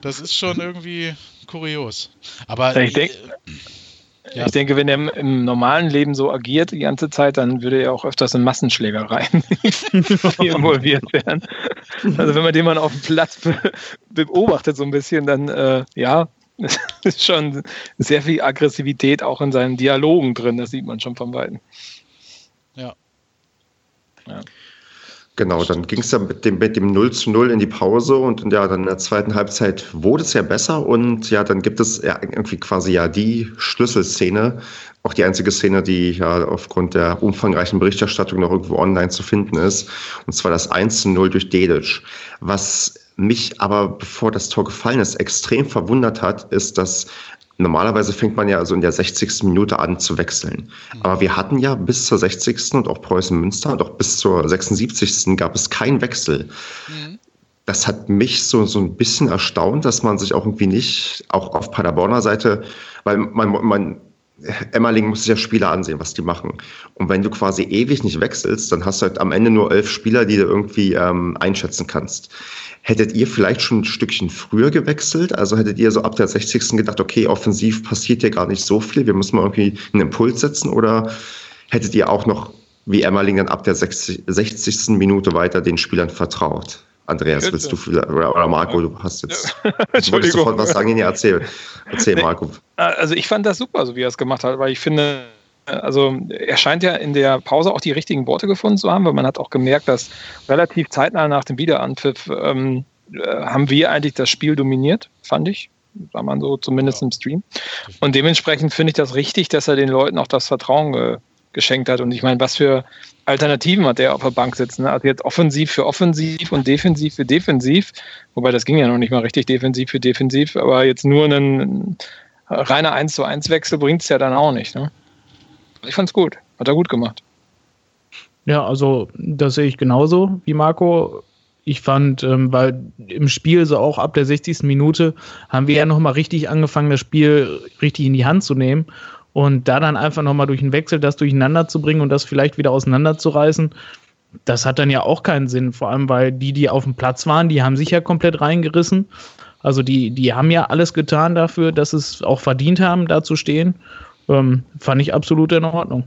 das ist schon irgendwie kurios. Aber ich denke. Äh, ja. Ich denke, wenn er im normalen Leben so agiert die ganze Zeit, dann würde er auch öfters in Massenschlägereien involviert werden. Also wenn man den mal auf dem Platz beobachtet so ein bisschen, dann äh, ja, ist schon sehr viel Aggressivität auch in seinen Dialogen drin. Das sieht man schon von Weitem. Ja. ja. Genau, dann ging es ja mit dem, mit dem 0 zu 0 in die Pause und ja, dann in der zweiten Halbzeit wurde es ja besser und ja, dann gibt es ja irgendwie quasi ja die Schlüsselszene, auch die einzige Szene, die ja aufgrund der umfangreichen Berichterstattung noch irgendwo online zu finden ist, und zwar das 1 zu 0 durch Dedic. Was mich aber, bevor das Tor gefallen ist, extrem verwundert hat, ist, dass Normalerweise fängt man ja also in der 60. Minute an zu wechseln. Aber wir hatten ja bis zur 60. und auch Preußen Münster und auch bis zur 76. gab es keinen Wechsel. Das hat mich so, so ein bisschen erstaunt, dass man sich auch irgendwie nicht, auch auf Paderborner Seite, weil man, man Emmerling muss sich ja Spieler ansehen, was die machen. Und wenn du quasi ewig nicht wechselst, dann hast du halt am Ende nur elf Spieler, die du irgendwie ähm, einschätzen kannst. Hättet ihr vielleicht schon ein Stückchen früher gewechselt? Also hättet ihr so ab der 60. gedacht, okay, offensiv passiert hier gar nicht so viel, wir müssen mal irgendwie einen Impuls setzen? Oder hättet ihr auch noch, wie Emmerling, dann ab der 60. 60. Minute weiter den Spielern vertraut? Andreas, willst du oder, oder, Marco, du hast jetzt, du wolltest sofort was sagen, ja, erzähl, erzähl Marco. Also ich fand das super, so wie er es gemacht hat, weil ich finde, also er scheint ja in der Pause auch die richtigen Worte gefunden zu haben, weil man hat auch gemerkt, dass relativ zeitnah nach dem Wiederanpfiff ähm, äh, haben wir eigentlich das Spiel dominiert, fand ich. War man so zumindest ja. im Stream. Und dementsprechend finde ich das richtig, dass er den Leuten auch das Vertrauen ge geschenkt hat. Und ich meine, was für Alternativen hat der auf der Bank sitzen? Ne? Also jetzt offensiv für offensiv und defensiv für defensiv. Wobei das ging ja noch nicht mal richtig defensiv für defensiv, aber jetzt nur ein reiner 1 zu 1 Wechsel bringt es ja dann auch nicht. Ne? Ich fand's gut. Hat er gut gemacht. Ja, also das sehe ich genauso wie Marco. Ich fand, ähm, weil im Spiel so auch ab der 60. Minute haben wir ja nochmal richtig angefangen, das Spiel richtig in die Hand zu nehmen. Und da dann einfach nochmal durch einen Wechsel das durcheinander zu bringen und das vielleicht wieder auseinanderzureißen, das hat dann ja auch keinen Sinn. Vor allem, weil die, die auf dem Platz waren, die haben sich ja komplett reingerissen. Also die, die haben ja alles getan dafür, dass es auch verdient haben, da zu stehen ähm, fand ich absolut in Ordnung.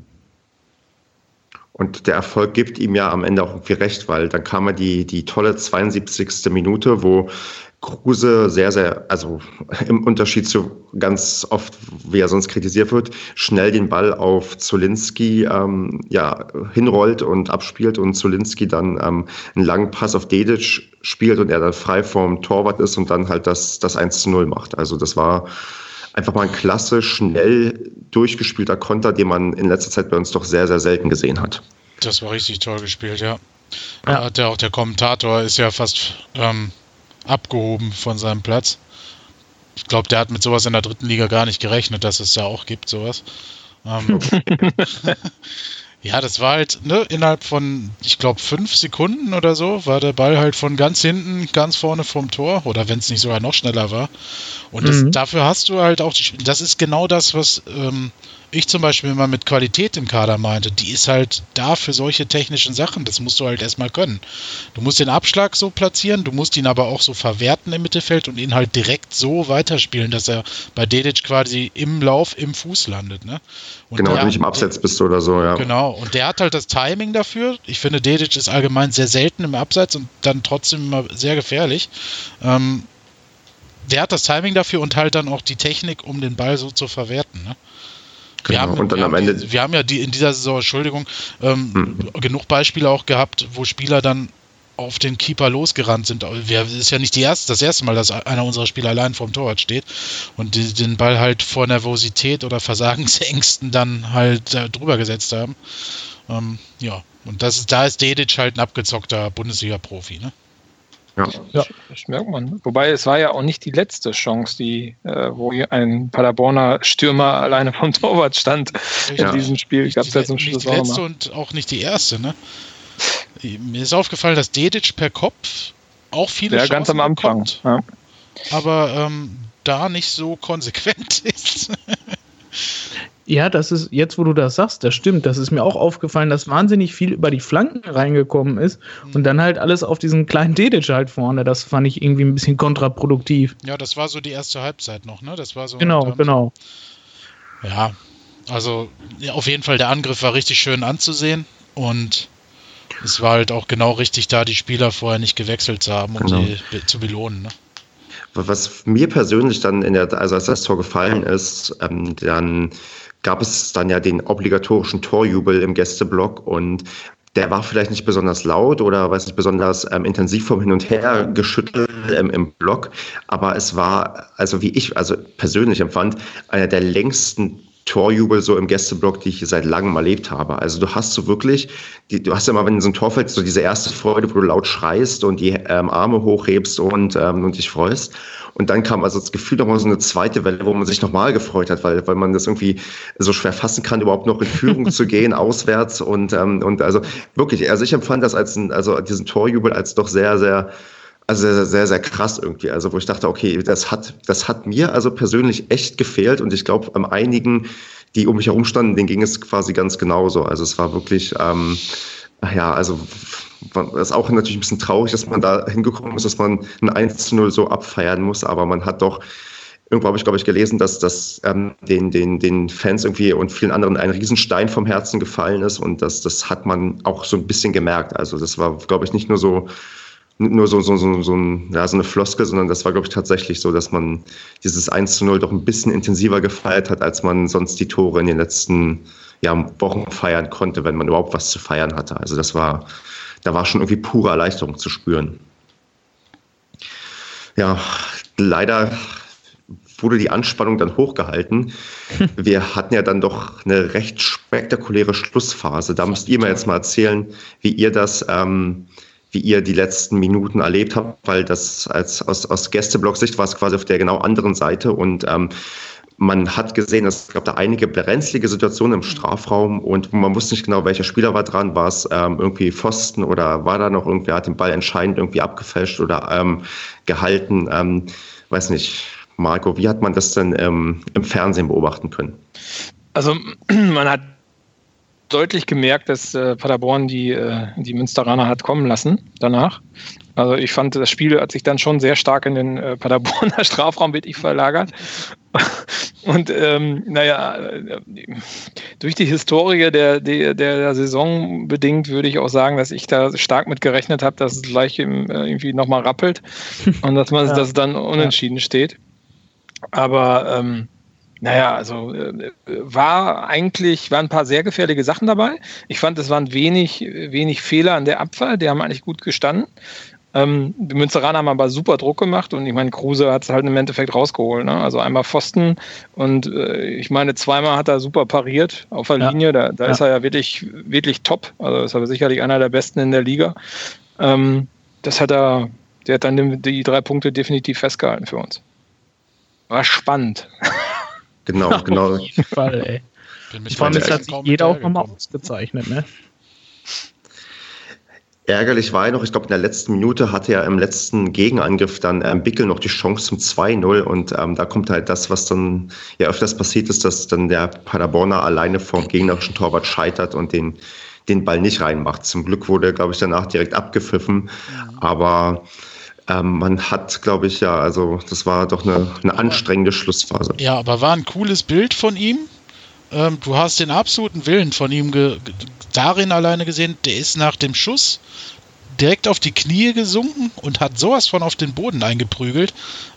Und der Erfolg gibt ihm ja am Ende auch irgendwie recht, weil dann kam er die, die tolle 72. Minute, wo Kruse sehr, sehr, also im Unterschied zu ganz oft, wie er sonst kritisiert wird, schnell den Ball auf Zolinski ähm, ja, hinrollt und abspielt und Zolinski dann ähm, einen langen Pass auf Dedic spielt und er dann frei vorm Torwart ist und dann halt das, das 1 zu 0 macht. Also das war einfach mal ein klasse, schnell durchgespielter Konter, den man in letzter Zeit bei uns doch sehr, sehr selten gesehen hat. Das war richtig toll gespielt, ja. ja. Hat ja auch der Kommentator ist ja fast ähm, abgehoben von seinem Platz. Ich glaube, der hat mit sowas in der dritten Liga gar nicht gerechnet, dass es da auch gibt, sowas. Ähm, Ja, das war halt, ne, innerhalb von, ich glaube, fünf Sekunden oder so, war der Ball halt von ganz hinten, ganz vorne vom Tor, oder wenn es nicht sogar noch schneller war. Und das, mhm. dafür hast du halt auch, das ist genau das, was ähm, ich zum Beispiel immer mit Qualität im Kader meinte, die ist halt da für solche technischen Sachen. Das musst du halt erstmal können. Du musst den Abschlag so platzieren, du musst ihn aber auch so verwerten im Mittelfeld und ihn halt direkt so weiterspielen, dass er bei Dedic quasi im Lauf im Fuß landet. Ne? Und genau, wenn du nicht im Abseits bist oder so, ja. Genau, und der hat halt das Timing dafür. Ich finde, Dedic ist allgemein sehr selten im Abseits und dann trotzdem immer sehr gefährlich. Ähm, der hat das Timing dafür und halt dann auch die Technik, um den Ball so zu verwerten. Ne? Wir, genau. haben, und dann wir am Ende. Die, wir haben ja die in dieser Saison, Entschuldigung, ähm, hm. genug Beispiele auch gehabt, wo Spieler dann auf den Keeper losgerannt sind. Es ist ja nicht die erste, das erste Mal, dass einer unserer Spieler allein vorm Torwart steht und die, den Ball halt vor Nervosität oder Versagensängsten dann halt äh, drüber gesetzt haben. Ähm, ja, und das ist, da ist Dedic halt ein abgezockter Bundesliga-Profi, ne? Ja. ja. das merkt man. Wobei es war ja auch nicht die letzte Chance, die, äh, wo hier ein Paderborner Stürmer alleine vom Torwart stand ja. in diesem Spiel. Ich glaube, das zum Schluss nicht die letzte und auch nicht die erste, ne? Mir ist aufgefallen, dass Dedic per Kopf auch viele ja, Chancen ganz am Anfang. Bekommt, ja. aber ähm, da nicht so konsequent ist. Ja, das ist, jetzt wo du das sagst, das stimmt. Das ist mir auch aufgefallen, dass wahnsinnig viel über die Flanken reingekommen ist mhm. und dann halt alles auf diesen kleinen Dedic halt vorne. Das fand ich irgendwie ein bisschen kontraproduktiv. Ja, das war so die erste Halbzeit noch, ne? Das war so. Genau, genau. Ja, also ja, auf jeden Fall der Angriff war richtig schön anzusehen und es war halt auch genau richtig da, die Spieler vorher nicht gewechselt zu haben, um genau. sie zu belohnen. Ne? Was mir persönlich dann in der, also als das Tor gefallen ist, ähm, dann gab es dann ja den obligatorischen Torjubel im Gästeblock und der war vielleicht nicht besonders laut oder weiß nicht besonders ähm, intensiv vom Hin und Her geschüttelt ähm, im Block, aber es war, also wie ich also persönlich empfand, einer der längsten Torjubel so im Gästeblock, die ich seit langem erlebt habe. Also du hast so wirklich, die, du hast ja mal, wenn so ein Tor fällt, so diese erste Freude, wo du laut schreist und die ähm, Arme hochhebst und, ähm, und dich freust. Und dann kam also das Gefühl nochmal so eine zweite Welle, wo man sich nochmal gefreut hat, weil, weil man das irgendwie so schwer fassen kann, überhaupt noch in Führung zu gehen, auswärts und, ähm, und also wirklich, also ich empfand das als ein, also diesen Torjubel als doch sehr, sehr, also sehr, sehr, sehr krass irgendwie. Also wo ich dachte, okay, das hat, das hat mir also persönlich echt gefehlt und ich glaube, am einigen, die um mich herum standen, denen ging es quasi ganz genauso. Also es war wirklich, ähm, ja, also ist auch natürlich ein bisschen traurig, dass man da hingekommen ist, dass man ein 1 zu 0 so abfeiern muss, aber man hat doch irgendwo habe ich, glaube ich, gelesen, dass das ähm, den, den, den Fans irgendwie und vielen anderen ein Riesenstein vom Herzen gefallen ist und das, das hat man auch so ein bisschen gemerkt. Also das war, glaube ich, nicht nur so nur so, so, so, so, ein, ja, so eine Floske, sondern das war, glaube ich, tatsächlich so, dass man dieses 1 zu 0 doch ein bisschen intensiver gefeiert hat, als man sonst die Tore in den letzten ja, Wochen feiern konnte, wenn man überhaupt was zu feiern hatte. Also das war, da war schon irgendwie pure Erleichterung zu spüren. Ja, leider wurde die Anspannung dann hochgehalten. Wir hatten ja dann doch eine recht spektakuläre Schlussphase. Da müsst ihr mir jetzt mal erzählen, wie ihr das ähm, wie ihr die letzten Minuten erlebt habt, weil das als aus, aus Gästeblock-Sicht war es quasi auf der genau anderen Seite und ähm, man hat gesehen, es gab da einige brenzlige Situationen im Strafraum und man wusste nicht genau, welcher Spieler war dran. War es ähm, irgendwie Pfosten oder war da noch irgendwer, hat den Ball entscheidend irgendwie abgefälscht oder ähm, gehalten? Ähm, weiß nicht, Marco, wie hat man das denn im Fernsehen beobachten können? Also man hat deutlich gemerkt, dass äh, Paderborn die, äh, die Münsteraner hat kommen lassen danach. Also ich fand, das Spiel hat sich dann schon sehr stark in den äh, Paderborner Strafraum wirklich verlagert. Und ähm, naja, äh, durch die Historie der, der, der Saison bedingt würde ich auch sagen, dass ich da stark mit gerechnet habe, dass es gleich im, äh, irgendwie nochmal rappelt und dass man ja. dass es dann unentschieden ja. steht. Aber ähm, naja, also äh, war eigentlich, waren ein paar sehr gefährliche Sachen dabei. Ich fand, es waren wenig, wenig Fehler an der Abwehr, die haben eigentlich gut gestanden. Ähm, die Münsteraner haben aber super Druck gemacht und ich meine, Kruse hat es halt im Endeffekt rausgeholt. Ne? Also einmal Pfosten und äh, ich meine, zweimal hat er super pariert auf der ja. Linie. Da, da ja. ist er ja wirklich, wirklich top. Also ist aber sicherlich einer der besten in der Liga. Ähm, das hat er, der hat dann die drei Punkte definitiv festgehalten für uns. War spannend. Genau, genau. Auf jeden Fall, ey. Vor allem hat sich jeder auch nochmal ausgezeichnet, ne? Ärgerlich war ja noch, ich glaube, in der letzten Minute hatte er im letzten Gegenangriff dann ähm, Bickel noch die Chance zum 2-0 und ähm, da kommt halt das, was dann ja öfters passiert ist, dass dann der Paderborner alleine vom gegnerischen Torwart scheitert und den, den Ball nicht reinmacht. Zum Glück wurde, glaube ich, danach direkt abgepfiffen, ja. aber ähm, man hat, glaube ich, ja, also das war doch eine, eine anstrengende Schlussphase. Ja, aber war ein cooles Bild von ihm. Ähm, du hast den absoluten Willen von ihm darin alleine gesehen. Der ist nach dem Schuss direkt auf die Knie gesunken und hat sowas von auf den Boden eingeprügelt.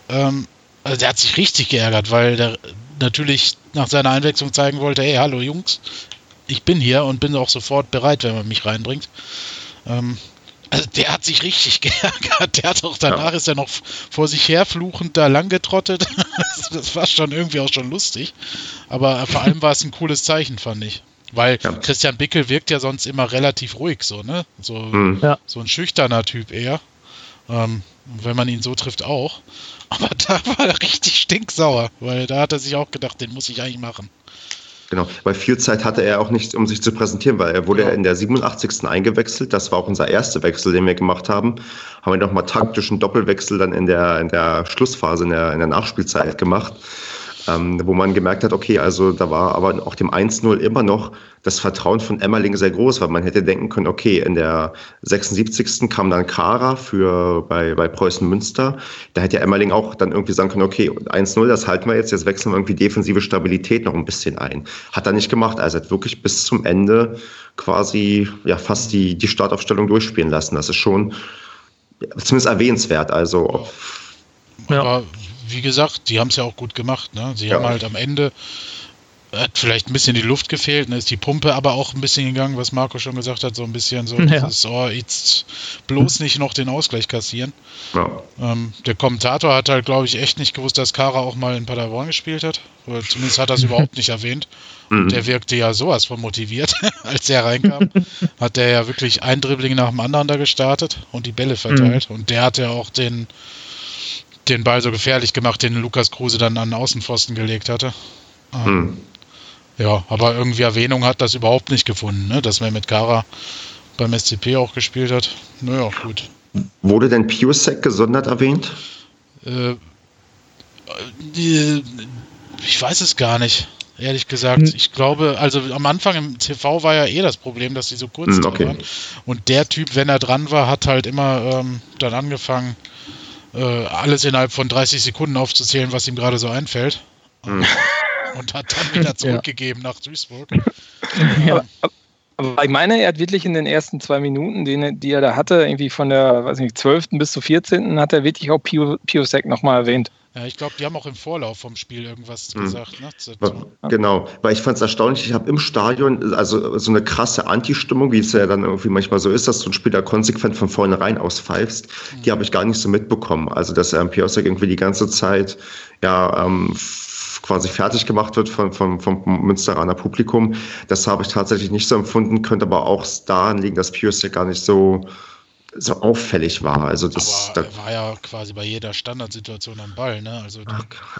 Ähm, also der hat sich richtig geärgert, weil der, natürlich nach seiner Einwechslung zeigen wollte, hey, hallo Jungs, ich bin hier und bin auch sofort bereit, wenn man mich reinbringt. Ähm, also der hat sich richtig geärgert. Der hat auch danach ja. ist er noch vor sich her fluchend da lang getrottet. das war schon irgendwie auch schon lustig. Aber vor allem war es ein cooles Zeichen, fand ich. Weil ja. Christian Bickel wirkt ja sonst immer relativ ruhig, so, ne? So, mhm. so ein schüchterner Typ eher. Ähm, wenn man ihn so trifft auch. Aber da war er richtig stinksauer, weil da hat er sich auch gedacht, den muss ich eigentlich machen. Genau, weil viel Zeit hatte er auch nicht, um sich zu präsentieren, weil er wurde ja. in der 87. eingewechselt. Das war auch unser erster Wechsel, den wir gemacht haben. Haben wir nochmal taktischen Doppelwechsel dann in der, in der Schlussphase, in der, in der Nachspielzeit gemacht ähm, wo man gemerkt hat, okay, also da war aber auch dem 1-0 immer noch das Vertrauen von Emmerling sehr groß, weil man hätte denken können, okay, in der 76. kam dann Kara für bei, bei Preußen Münster. Da hätte Emmerling auch dann irgendwie sagen können, okay, 1-0, das halten wir jetzt, jetzt wechseln wir irgendwie defensive Stabilität noch ein bisschen ein. Hat er nicht gemacht. Also hat wirklich bis zum Ende quasi ja fast die, die Startaufstellung durchspielen lassen. Das ist schon zumindest erwähnenswert. Also ja wie gesagt, die haben es ja auch gut gemacht. Ne? Sie ja. haben halt am Ende, hat vielleicht ein bisschen die Luft gefehlt, ne? ist die Pumpe aber auch ein bisschen gegangen, was Marco schon gesagt hat, so ein bisschen so, ja. dieses, oh, jetzt bloß nicht noch den Ausgleich kassieren. Ja. Ähm, der Kommentator hat halt, glaube ich, echt nicht gewusst, dass Kara auch mal in Paderborn gespielt hat. Oder zumindest hat er es überhaupt nicht erwähnt. Mhm. Der wirkte ja sowas von motiviert, als er reinkam. hat der ja wirklich ein Dribbling nach dem anderen da gestartet und die Bälle verteilt. Mhm. Und der hat ja auch den den Ball so gefährlich gemacht, den Lukas Kruse dann an den Außenpfosten gelegt hatte. Ähm, hm. Ja, aber irgendwie Erwähnung hat das überhaupt nicht gefunden, ne? dass man mit Kara beim SCP auch gespielt hat. Naja, gut. Wurde denn PureSec gesondert erwähnt? Äh, die, ich weiß es gar nicht, ehrlich gesagt. Hm. Ich glaube, also am Anfang im TV war ja eh das Problem, dass sie so kurz hm, okay. waren. Und der Typ, wenn er dran war, hat halt immer ähm, dann angefangen, äh, alles innerhalb von 30 Sekunden aufzuzählen, was ihm gerade so einfällt. Mhm. Und hat dann wieder zurückgegeben ja. nach Duisburg. Ja. Aber ich meine, er hat wirklich in den ersten zwei Minuten, die, die er da hatte, irgendwie von der, weiß nicht, 12. bis zur 14. hat er wirklich auch Piosek nochmal erwähnt. Ja, ich glaube, die haben auch im Vorlauf vom Spiel irgendwas mhm. gesagt. Ne? Genau, weil ich fand es erstaunlich, ich habe im Stadion also so eine krasse Anti-Stimmung, wie es ja dann irgendwie manchmal so ist, dass du ein Spieler konsequent von vornherein auspfeifst, mhm. die habe ich gar nicht so mitbekommen. Also, dass ähm, Piosek irgendwie die ganze Zeit ja ähm, quasi fertig gemacht wird von, von, vom Münsteraner Publikum, das habe ich tatsächlich nicht so empfunden, könnte aber auch daran liegen, dass Piosek gar nicht so so auffällig war. Also das aber da, war ja quasi bei jeder Standardsituation am Ball, ne? Also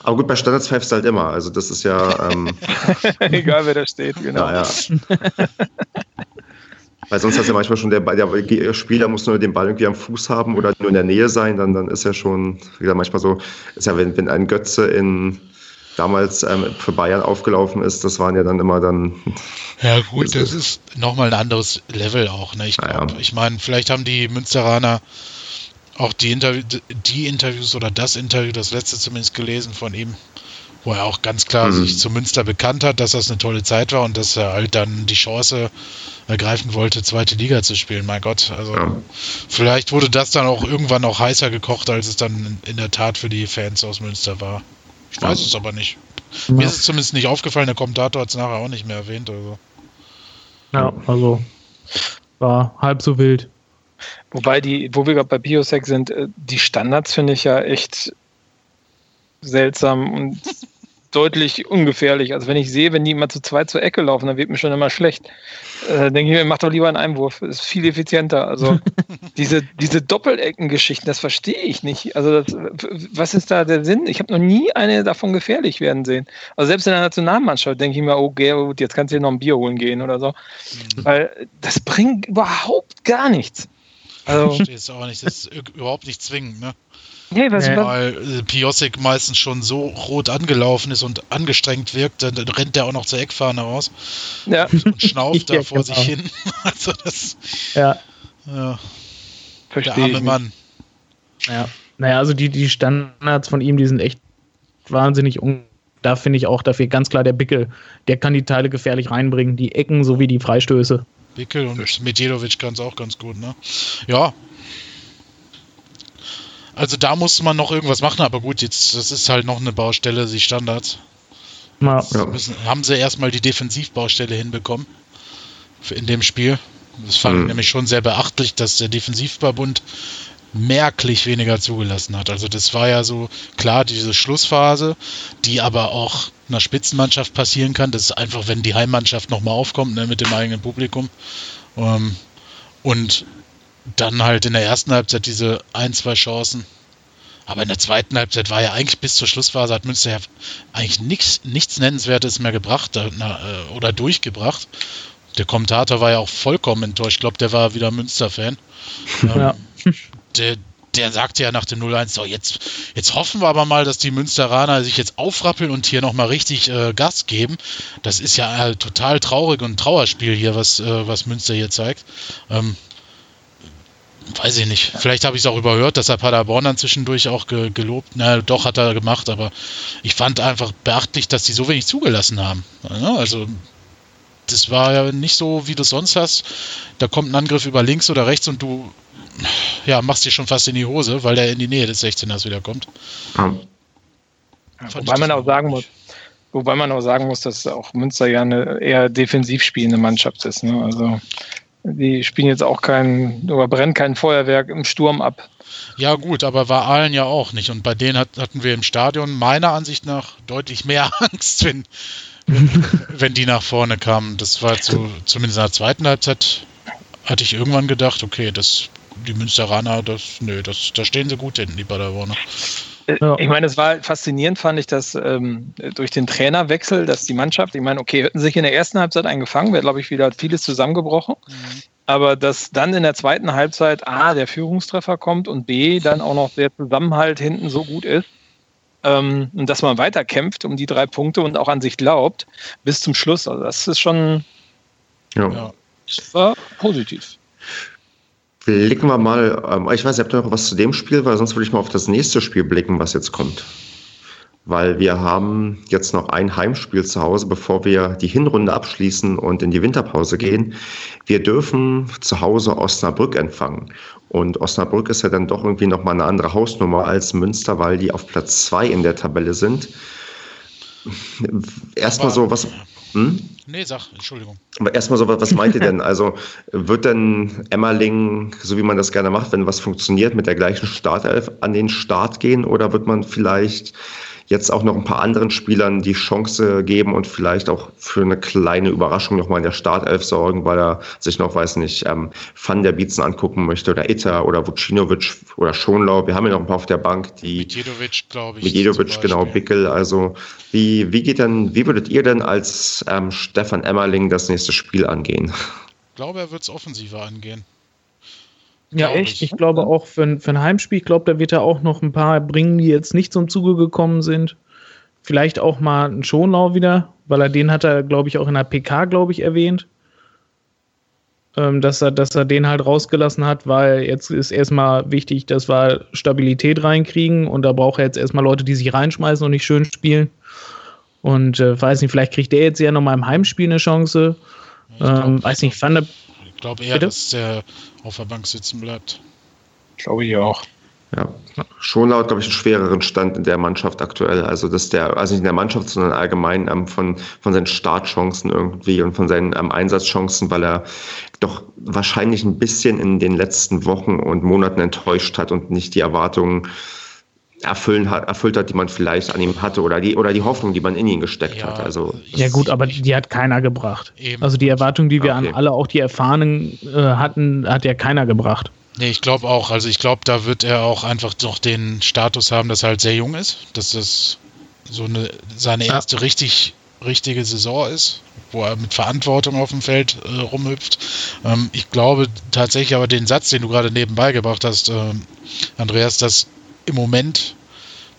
aber gut, bei Standards pfeifst du halt immer. Also das ist ja ähm, egal, wer da steht, genau. Ja, Weil sonst hast du ja manchmal schon der, der Spieler muss nur den Ball irgendwie am Fuß haben oder nur in der Nähe sein, dann, dann ist ja schon, wie gesagt, manchmal so, ist ja, wenn, wenn ein Götze in damals ähm, für Bayern aufgelaufen ist, das waren ja dann immer dann. Ja, gut, das ist nochmal ein anderes Level auch. Ne? Ich, glaub, ja. ich meine, vielleicht haben die Münsteraner auch die, Interview, die Interviews oder das Interview, das letzte zumindest gelesen von ihm, wo er auch ganz klar mhm. sich zu Münster bekannt hat, dass das eine tolle Zeit war und dass er halt dann die Chance ergreifen wollte, zweite Liga zu spielen. Mein Gott, also ja. vielleicht wurde das dann auch irgendwann auch heißer gekocht, als es dann in der Tat für die Fans aus Münster war. Ich weiß es aber nicht. Ja. Mir ist es zumindest nicht aufgefallen, der Kommentator hat es nachher auch nicht mehr erwähnt. Also. Ja, also war halb so wild. Wobei die, wo wir gerade bei Biosec sind, äh, die Standards finde ich ja echt seltsam und deutlich ungefährlich. Also wenn ich sehe, wenn die immer zu zweit zur Ecke laufen, dann wird mir schon immer schlecht. Äh, denke ich mir, mach doch lieber einen Einwurf. Das ist viel effizienter. Also diese, diese Doppeleckengeschichten, das verstehe ich nicht. Also das, was ist da der Sinn? Ich habe noch nie eine davon gefährlich werden sehen. Also selbst in der Nationalmannschaft denke ich mir, oh gut, jetzt kannst du dir noch ein Bier holen gehen oder so. Mhm. Weil das bringt überhaupt gar nichts. Also, ich verstehe es auch nicht. Das ist überhaupt nicht zwingend, ne? Nee, was nee. Weil äh, Piosik meistens schon so rot angelaufen ist und angestrengt wirkt, dann, rennt der auch noch zur Eckfahne raus. Ja. Und schnauft da vor genau. sich hin. also das. Ja. ja. Verstehe. Der arme Mann. Ja. Naja, also die, die Standards von ihm, die sind echt wahnsinnig un da finde ich auch dafür ganz klar der Bickel, der kann die Teile gefährlich reinbringen, die Ecken sowie die Freistöße. Bickel und Medjedovic kann es auch ganz gut, ne? Ja, also da muss man noch irgendwas machen, aber gut, jetzt das ist halt noch eine Baustelle, die Standards. Ja. Müssen, haben sie erstmal die Defensivbaustelle hinbekommen in dem Spiel. Das fand mhm. ich nämlich schon sehr beachtlich, dass der Defensivverbund merklich weniger zugelassen hat. Also das war ja so klar diese Schlussphase, die aber auch einer Spitzenmannschaft passieren kann. Das ist einfach, wenn die Heimmannschaft nochmal aufkommt ne, mit dem eigenen Publikum. Ähm, und dann halt in der ersten Halbzeit diese ein, zwei Chancen. Aber in der zweiten Halbzeit war ja eigentlich bis zur Schlussphase hat Münster ja eigentlich nichts, nichts Nennenswertes mehr gebracht äh, oder durchgebracht. Der Kommentator war ja auch vollkommen enttäuscht. Ich glaube, der war wieder Münster-Fan. Ja. Ähm, der, der sagte ja nach dem 0-1, so jetzt, jetzt hoffen wir aber mal, dass die Münsteraner sich jetzt aufrappeln und hier nochmal richtig äh, Gas geben. Das ist ja äh, total traurig und ein Trauerspiel hier, was, äh, was Münster hier zeigt. Ähm, weiß ich nicht. Vielleicht habe ich es auch überhört, dass er Paderborn dann zwischendurch auch ge gelobt. Na, doch hat er gemacht, aber ich fand einfach beachtlich, dass die so wenig zugelassen haben. Also das war ja nicht so, wie du sonst hast. Da kommt ein Angriff über links oder rechts und du ja, machst dir schon fast in die Hose, weil der in die Nähe des 16ers wieder kommt. Ja. Wobei man auch sagen muss, wobei man auch sagen muss, dass auch Münster ja eine eher defensiv spielende Mannschaft ist. Ne? Also die spielen jetzt auch kein, oder brennen kein Feuerwerk im Sturm ab. Ja, gut, aber war Aalen ja auch nicht. Und bei denen hat, hatten wir im Stadion meiner Ansicht nach deutlich mehr Angst, wenn, wenn die nach vorne kamen. Das war zu, zumindest in der zweiten Halbzeit, hatte ich irgendwann gedacht, okay, das, die Münsteraner, das, nö, das, da stehen sie gut hinten, die Paderborner. Ja. Ich meine, es war faszinierend, fand ich, dass ähm, durch den Trainerwechsel, dass die Mannschaft, ich meine, okay, hätten sich in der ersten Halbzeit eingefangen, wäre, glaube ich, wieder vieles zusammengebrochen. Mhm. Aber dass dann in der zweiten Halbzeit A, der Führungstreffer kommt und B, dann auch noch der Zusammenhalt hinten so gut ist, ähm, und dass man weiterkämpft um die drei Punkte und auch an sich glaubt, bis zum Schluss. Also das ist schon ja. Das war positiv. Blicken wir mal, ähm, ich weiß nicht, habt ihr noch was zu dem Spiel, weil sonst würde ich mal auf das nächste Spiel blicken, was jetzt kommt. Weil wir haben jetzt noch ein Heimspiel zu Hause, bevor wir die Hinrunde abschließen und in die Winterpause gehen. Wir dürfen zu Hause Osnabrück empfangen. Und Osnabrück ist ja dann doch irgendwie nochmal eine andere Hausnummer als Münster, weil die auf Platz zwei in der Tabelle sind. Erstmal so, was. Hm? Nee, sag, Entschuldigung. Aber erstmal so, was meint ihr denn? Also wird denn Emmerling, so wie man das gerne macht, wenn was funktioniert, mit der gleichen Startelf an den Start gehen oder wird man vielleicht jetzt auch noch ein paar anderen Spielern die Chance geben und vielleicht auch für eine kleine Überraschung nochmal in der Startelf sorgen, weil er sich noch, weiß nicht, ähm, Van der Bietzen angucken möchte oder Itter oder Vucinovic oder Schonlau. Wir haben ja noch ein paar auf der Bank, die. Mijedovic, glaube ich. Mijedovic, genau, Bickel. Also, wie, wie geht denn, wie würdet ihr denn als ähm, Stefan Emmerling das nächste Spiel angehen? Ich glaube, er wird es offensiver angehen. Ja, echt. Ich. ich glaube auch für ein, für ein Heimspiel, ich glaube, da wird er auch noch ein paar bringen, die jetzt nicht zum Zuge gekommen sind. Vielleicht auch mal einen Schonlau wieder, weil er den hat er, glaube ich, auch in der PK, glaube ich, erwähnt. Ähm, dass, er, dass er den halt rausgelassen hat, weil jetzt ist erstmal wichtig, dass wir Stabilität reinkriegen und da braucht er jetzt erstmal Leute, die sich reinschmeißen und nicht schön spielen. Und äh, weiß nicht, vielleicht kriegt der jetzt ja nochmal im Heimspiel eine Chance. Ähm, weiß nicht, fand Ich glaube eher, Bitte? dass der auf der Bank sitzen bleibt. Glaube ich auch. Ja, schon laut, glaube ich, einen schwereren Stand in der Mannschaft aktuell. Also, dass der, also nicht in der Mannschaft, sondern allgemein ähm, von, von seinen Startchancen irgendwie und von seinen ähm, Einsatzchancen, weil er doch wahrscheinlich ein bisschen in den letzten Wochen und Monaten enttäuscht hat und nicht die Erwartungen erfüllen hat, erfüllt hat, die man vielleicht an ihm hatte oder die, oder die Hoffnung, die man in ihn gesteckt ja, hat. Also, ja gut, aber die, hat keiner gebracht. Eben. Also die Erwartung, die wir okay. an alle, auch die Erfahrenen äh, hatten, hat ja keiner gebracht. Nee, ich glaube auch. Also ich glaube, da wird er auch einfach noch den Status haben, dass er halt sehr jung ist, dass das so eine seine erste ja. richtig richtige Saison ist, wo er mit Verantwortung auf dem Feld äh, rumhüpft. Ähm, ich glaube tatsächlich aber den Satz, den du gerade nebenbei gebracht hast, äh, Andreas, dass im Moment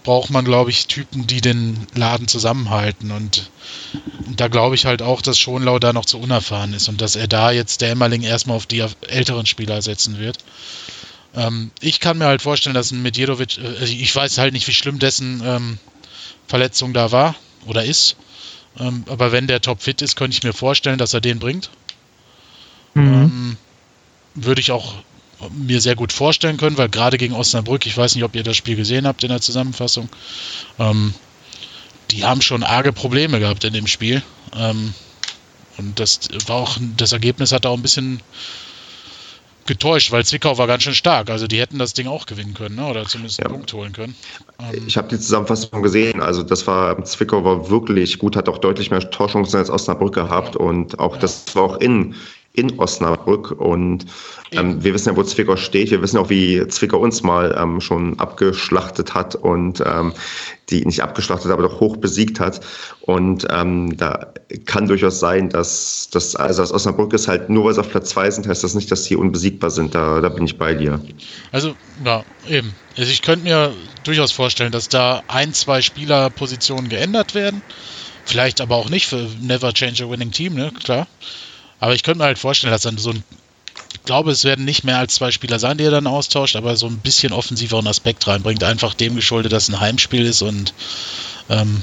braucht man, glaube ich, Typen, die den Laden zusammenhalten. Und da glaube ich halt auch, dass Schonlau da noch zu unerfahren ist und dass er da jetzt der Emmerling erstmal auf die älteren Spieler setzen wird. Ähm, ich kann mir halt vorstellen, dass ein Medjedovic, äh, ich weiß halt nicht, wie schlimm dessen ähm, Verletzung da war oder ist. Ähm, aber wenn der topfit ist, könnte ich mir vorstellen, dass er den bringt. Mhm. Ähm, würde ich auch mir sehr gut vorstellen können, weil gerade gegen Osnabrück, ich weiß nicht, ob ihr das Spiel gesehen habt in der Zusammenfassung, ähm, die haben schon arge Probleme gehabt in dem Spiel. Ähm, und das war auch, das Ergebnis hat auch ein bisschen getäuscht, weil Zwickau war ganz schön stark. Also die hätten das Ding auch gewinnen können, ne? oder zumindest einen Punkt holen können. Ähm ich habe die Zusammenfassung gesehen. Also das war, Zwickau war wirklich gut, hat auch deutlich mehr Torchancen als Osnabrück gehabt. Und auch das war auch in, in Osnabrück. Und ähm, wir wissen ja, wo Zwickau steht. Wir wissen auch, wie Zwickau uns mal ähm, schon abgeschlachtet hat und ähm, die nicht abgeschlachtet, aber doch hoch besiegt hat. Und ähm, da kann durchaus sein, dass das, also das Osnabrück ist halt nur, weil sie auf Platz zwei sind, heißt das nicht, dass die unbesiegbar sind. Da, da bin ich bei dir. Also, ja, eben. Also ich könnte mir durchaus vorstellen, dass da ein, zwei Spielerpositionen geändert werden. Vielleicht aber auch nicht für Never Change a Winning Team, ne? Klar. Aber ich könnte mir halt vorstellen, dass dann so ein ich glaube, es werden nicht mehr als zwei Spieler sein, die er dann austauscht, aber so ein bisschen offensiveren Aspekt reinbringt. Einfach dem geschuldet, dass es ein Heimspiel ist und ähm,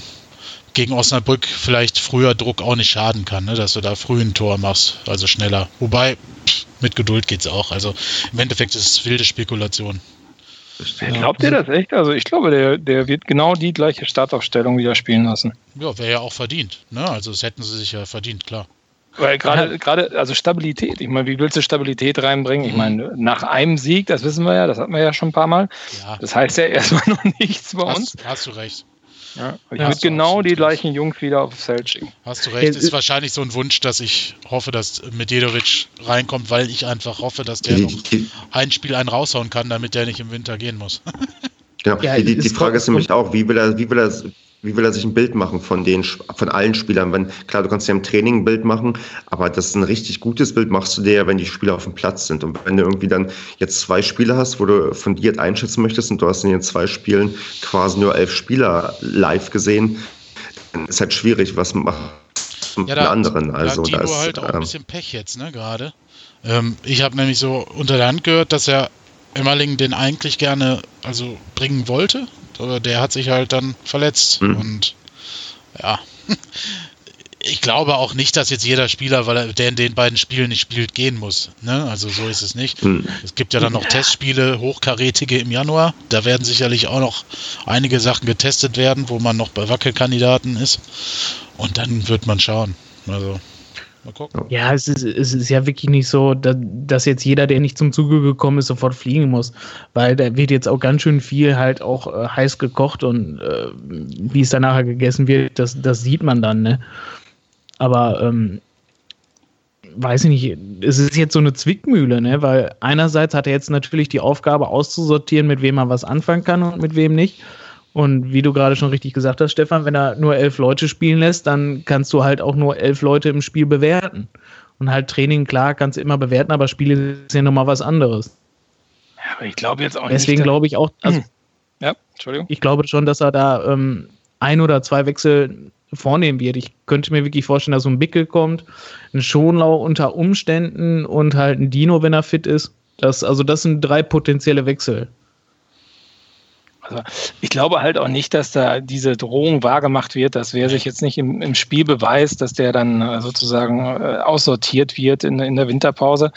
gegen Osnabrück vielleicht früher Druck auch nicht schaden kann, ne? dass du da früh ein Tor machst, also schneller. Wobei, pff, mit Geduld geht es auch. Also im Endeffekt ist es wilde Spekulation. Glaubt ihr das echt? Also ich glaube, der, der wird genau die gleiche Startaufstellung wieder spielen lassen. Ja, wäre ja auch verdient. Ne? Also das hätten sie sich ja verdient, klar. Weil gerade, gerade, also Stabilität, ich meine, wie willst du Stabilität reinbringen? Ich meine, nach einem Sieg, das wissen wir ja, das hatten wir ja schon ein paar Mal. Ja. Das heißt ja erstmal noch nichts bei hast, uns. Hast du recht. Ja, ich ja, würde genau die gleichen Jungs wieder aufs Feld schicken. Hast du recht, ist wahrscheinlich so ein Wunsch, dass ich hoffe, dass Medjedovic reinkommt, weil ich einfach hoffe, dass der noch ein Spiel einen raushauen kann, damit der nicht im Winter gehen muss. ja, die, die Frage ist nämlich auch, wie will er, wie will er wie will er sich ein Bild machen von den, von allen Spielern? Wenn, klar, du kannst ja im Training ein Bild machen, aber das ist ein richtig gutes Bild machst du dir ja, wenn die Spieler auf dem Platz sind. Und wenn du irgendwie dann jetzt zwei Spieler hast, wo du fundiert einschätzen möchtest und du hast in den zwei Spielen quasi nur elf Spieler live gesehen, dann ist halt schwierig, was macht ja, da, anderen. Also, da hat Timo halt auch ähm, ein bisschen Pech jetzt, ne, gerade. Ähm, ich habe nämlich so unter der Hand gehört, dass er Emmerling den eigentlich gerne also bringen wollte, aber der hat sich halt dann verletzt. Mhm. Und ja, ich glaube auch nicht, dass jetzt jeder Spieler, weil er, der in den beiden Spielen nicht spielt, gehen muss. Ne? Also so ist es nicht. Mhm. Es gibt ja dann noch Testspiele, hochkarätige im Januar. Da werden sicherlich auch noch einige Sachen getestet werden, wo man noch bei Wackelkandidaten ist. Und dann wird man schauen. Also Mal gucken. Ja, es ist, es ist ja wirklich nicht so, dass, jetzt jeder, der nicht zum Zuge gekommen ist, sofort fliegen muss. Weil da wird jetzt auch ganz schön viel halt auch äh, heiß gekocht und äh, wie es dann nachher gegessen wird, das, das sieht man dann, ne? Aber ähm, weiß ich nicht, es ist jetzt so eine Zwickmühle, ne? Weil einerseits hat er jetzt natürlich die Aufgabe auszusortieren, mit wem er was anfangen kann und mit wem nicht. Und wie du gerade schon richtig gesagt hast, Stefan, wenn er nur elf Leute spielen lässt, dann kannst du halt auch nur elf Leute im Spiel bewerten. Und halt Training, klar, kannst du immer bewerten, aber Spiele ist ja nochmal was anderes. Ja, aber ich glaube jetzt auch Deswegen nicht. Deswegen glaube ich auch, also, ja, Entschuldigung. Ich glaube schon, dass er da ähm, ein oder zwei Wechsel vornehmen wird. Ich könnte mir wirklich vorstellen, dass so ein Bickel kommt, ein Schonlau unter Umständen und halt ein Dino, wenn er fit ist. Das, also das sind drei potenzielle Wechsel. Also ich glaube halt auch nicht, dass da diese Drohung wahrgemacht wird, dass wer sich jetzt nicht im, im Spiel beweist, dass der dann äh, sozusagen äh, aussortiert wird in, in der Winterpause.